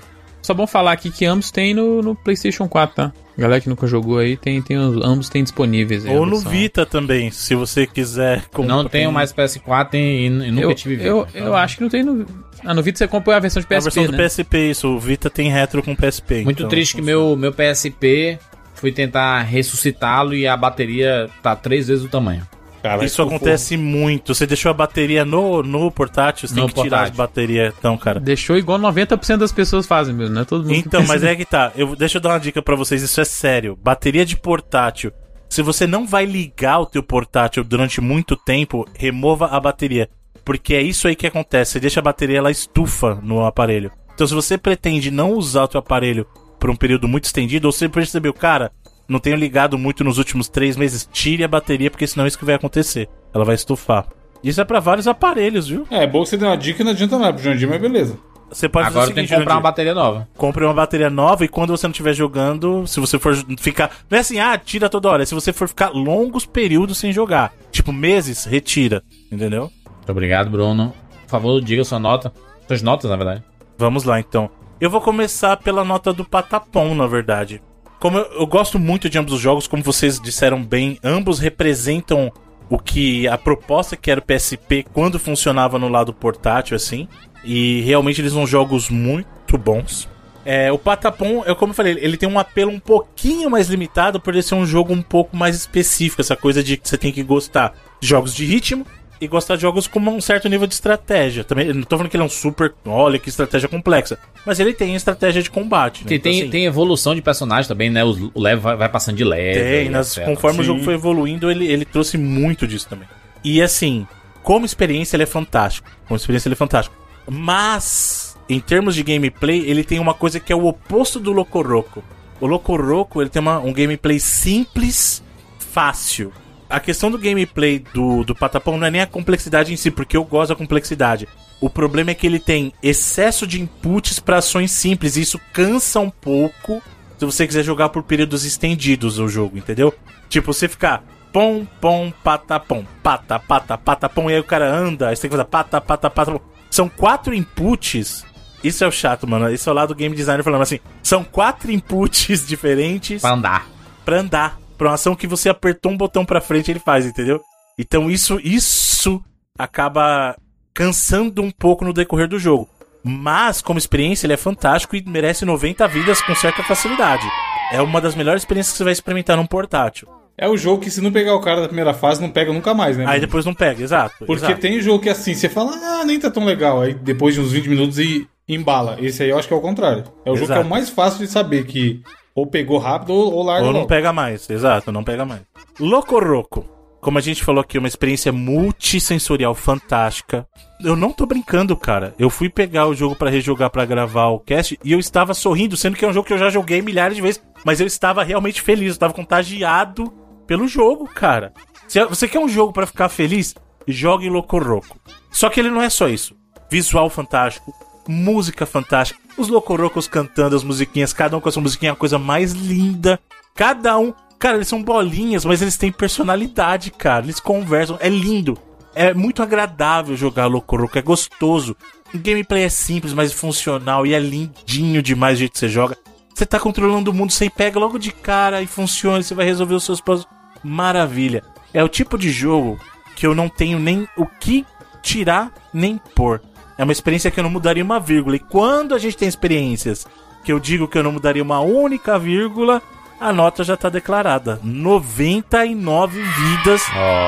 Só bom falar aqui que ambos tem no, no PlayStation 4, tá? Galera que nunca jogou aí, tem, tem os- ambos tem disponíveis. aí a Ou no versão. Vita também, se você quiser comprar. Não tenho mais PS4 e, e nunca Eu, tive Vita. eu, eu acho que não tem no. Ah, no Vita você compra a versão de A PSP, versão do né? PSP, isso. O Vita tem retro com PSP. Muito então triste que meu, meu PSP fui tentar ressuscitá-lo e a bateria tá três vezes o tamanho. Cara, Isso acontece muito. Você deixou a bateria no, no portátil, você tem No que tirar as portátil. baterias, então, cara. Deixou igual 90% das pessoas fazem mesmo, né? Todo mundo Então, mas é que tá. Eu, deixa eu dar uma dica pra vocês, isso é sério. Bateria de portátil. Se você não vai ligar o teu portátil durante muito tempo, remova a bateria. Porque é isso aí que acontece. Você deixa a bateria, ela estufa no aparelho. Então, se você pretende não usar o teu aparelho por um período muito estendido, ou você percebeu, cara, não tenho ligado muito nos últimos três meses, tire a bateria, porque senão é isso que vai acontecer. Ela vai estufar. Isso é pra vários aparelhos, viu? É, é bom que você deu uma dica e não adianta nada pro Jandir, mas beleza. Você pode Agora tem que comprar uma bateria nova. compre uma bateria nova e quando você não estiver jogando, se você for ficar. Não é assim, ah, tira toda hora. É se você for ficar longos períodos sem jogar, tipo meses, retira. Entendeu? Muito obrigado, Bruno. Por favor, diga sua nota. Suas notas, na verdade. Vamos lá então. Eu vou começar pela nota do Patapom, na verdade. Como eu, eu gosto muito de ambos os jogos, como vocês disseram bem, ambos representam o que a proposta que era o PSP quando funcionava no lado portátil, assim. E realmente eles são jogos muito bons. É, o Patapom, eu como eu falei, ele tem um apelo um pouquinho mais limitado por ele ser um jogo um pouco mais específico, essa coisa de que você tem que gostar de jogos de ritmo e gostar de jogos com um certo nível de estratégia. Também não tô falando que ele é um super, olha que estratégia complexa, mas ele tem estratégia de combate. né? Tem, Então, tem, assim, tem evolução de personagem também, né? O level vai, vai passando de leve. tem, nas- conforme o Sim. jogo foi evoluindo, ele, ele trouxe muito disso também. E assim, como experiência ele é fantástico. Como experiência ele é fantástico. Mas, em termos de gameplay, ele tem uma coisa que é o oposto do Locoroco. O Locoroco, ele tem uma- um gameplay simples, fácil. A questão do gameplay do, do Patapão não é nem a complexidade em si, porque eu gosto da complexidade. O problema é que ele tem excesso de inputs para ações simples, e isso cansa um pouco se você quiser jogar por períodos estendidos o jogo, entendeu? Tipo, você ficar pom, pom, patapom, pata, pata, patapom, e aí o cara anda, aí você tem que fazer pata, pata, patapom. São quatro inputs. Isso é o chato, mano. Esse é o lado do game designer falando assim. São quatro inputs diferentes Pra andar. pra andar. Pra uma ação que você apertou um botão pra frente, ele faz, entendeu? Então isso, isso acaba cansando um pouco no decorrer do jogo. Mas, como experiência, ele é fantástico e merece 90 vidas com certa facilidade. É uma das melhores experiências que você vai experimentar num portátil. É o jogo que se não pegar o cara da primeira fase, não pega nunca mais, né? Aí depois não pega, exato. Porque exato. tem jogo que assim, você fala, ah, nem tá tão legal. Aí depois de uns 20 minutos e embala. Esse aí eu acho que é o contrário. É o jogo que é Exato. o mais fácil de saber que ou pegou rápido ou, ou larga Ou não logo. pega mais, exato, não pega mais. Locoroco. Como a gente falou aqui, uma experiência multissensorial fantástica. Eu não tô brincando, cara. Eu fui pegar o jogo pra rejogar pra gravar o cast e eu estava sorrindo, sendo que é um jogo que eu já joguei milhares de vezes, mas eu estava realmente feliz, eu estava contagiado pelo jogo, cara. Se você quer um jogo pra ficar feliz, jogue Locoroco. Só que ele não é só isso. Visual fantástico, música fantástica, os Locorocos cantando as musiquinhas, cada um com a sua musiquinha, a coisa mais linda. Cada um, cara, eles são bolinhas, mas eles têm personalidade, cara. Eles conversam, é lindo. É muito agradável jogar Locoroco, é gostoso. O gameplay é simples, mas funcional e é lindinho demais o jeito que você joga. Você tá controlando o mundo, você pega logo de cara e funciona, você vai resolver os seus puzzles. Maravilha. É o tipo de jogo que eu não tenho nem o que tirar nem pôr. É uma experiência que eu não mudaria uma vírgula. E quando a gente tem experiências que eu digo que eu não mudaria uma única vírgula, a nota já tá declarada. 99 vidas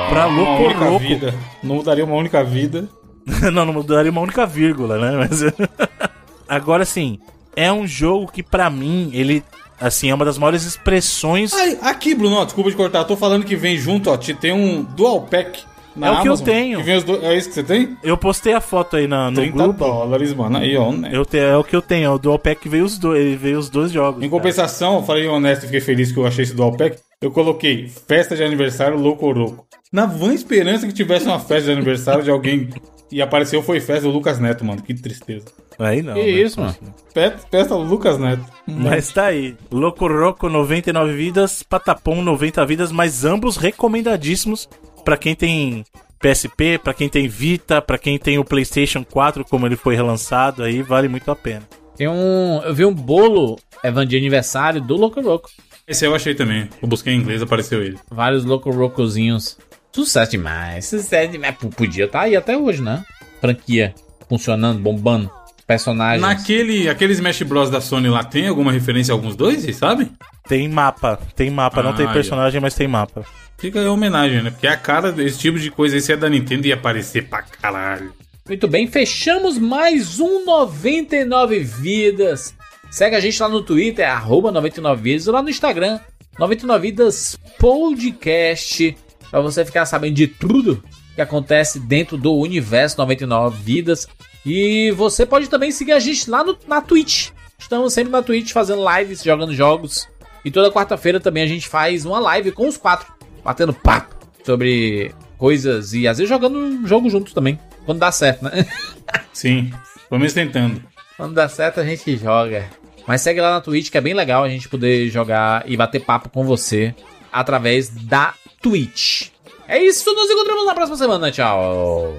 pra Uma única Locoroco. vida. Não mudaria uma única vida. não, não mudaria uma única vírgula, né? Mas agora sim, é um jogo que pra mim ele assim é uma das maiores expressões Ai, aqui, Bruno, ó, desculpa de cortar. Tô falando que vem junto, ó. te- Tem um dual pack. Na É o que eu tenho. que dois- é isso que você tem? Eu postei a foto aí na, no 30 grupo. dólares, mano. Aí, ó, né? Eu te, é o que eu tenho, é o Dual Pack veio os dois, ele veio os dois jogos. Em cara. compensação, eu falei honesto e fiquei feliz que eu achei esse dual pack. Eu coloquei festa de aniversário Locoroco. Na vã esperança que tivesse uma festa de aniversário de alguém e apareceu foi festa do Lucas Neto, mano. Que tristeza. Aí não. Que né? isso, mano? Festa, festa do Lucas Neto. Mas tá aí. Loco Roco 99 vidas, Patapom 90 vidas, mas ambos recomendadíssimos pra quem tem PSP, pra quem tem Vita, pra quem tem o PlayStation 4, como ele foi relançado, aí vale muito a pena. Tem um. Eu vi um bolo Evan de aniversário do Loco Roco. Esse eu achei também. Eu busquei em inglês, apareceu ele. Vários Loco Rocozinhos. Sucesso demais. Sucesso demais. P- Podia estar aí até hoje, né? Franquia funcionando, bombando. Personagens. Naquele aquele Smash Bros da Sony lá, tem alguma referência a alguns dois, vocês sabem? Tem mapa, tem mapa, não Ah, tem aí, ó. personagem, mas tem mapa. Fica aí a homenagem, né? Porque a cara desse tipo de coisa aí, se é da Nintendo, ia aparecer pra caralho. Muito bem, fechamos mais um 99 Vidas. Segue a gente lá no Twitter, arroba 99 Vidas, ou lá no Instagram, 99 Vidas Podcast, pra você ficar sabendo de tudo que acontece dentro do universo 99 Vidas. E você pode também seguir a gente lá no, na Twitch. Estamos sempre na Twitch fazendo lives, jogando jogos. E toda quarta-feira também a gente faz uma live com os quatro, batendo papo sobre coisas e às vezes jogando um jogo juntos também. Quando dá certo, né? Sim, menos tentando. Quando dá certo a gente joga. Mas segue lá na Twitch que é bem legal a gente poder jogar e bater papo com você através da Twitch. É isso, nos encontramos na próxima semana. Tchau.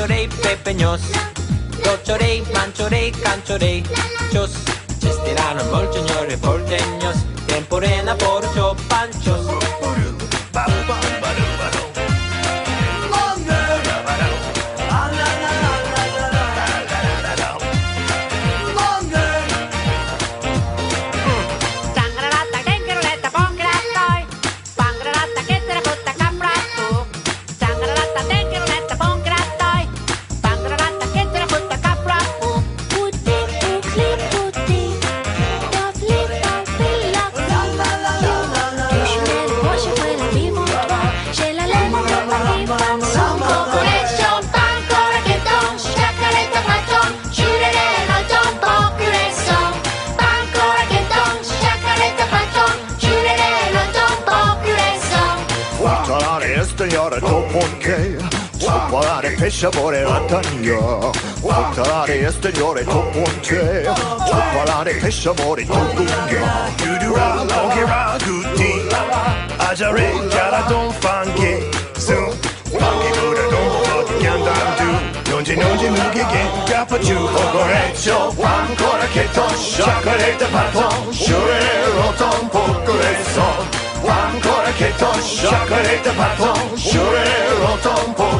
chorei, pepeños, Do dochorei, manchorei, canchorei, chos, chestirano, molcignore, poltegnos, sabore battaglia Portare esteriore con ponce Cioccolare e sapore con dunghe Giudura, longhera, gutti Ajare, cara, don fanche Soon, fanche buda, don foti, cantam tu Non c'è, non c'è, mughe, che capacciu Ogoreccio, ancora che ton Cioccolate, poco Ancora che poco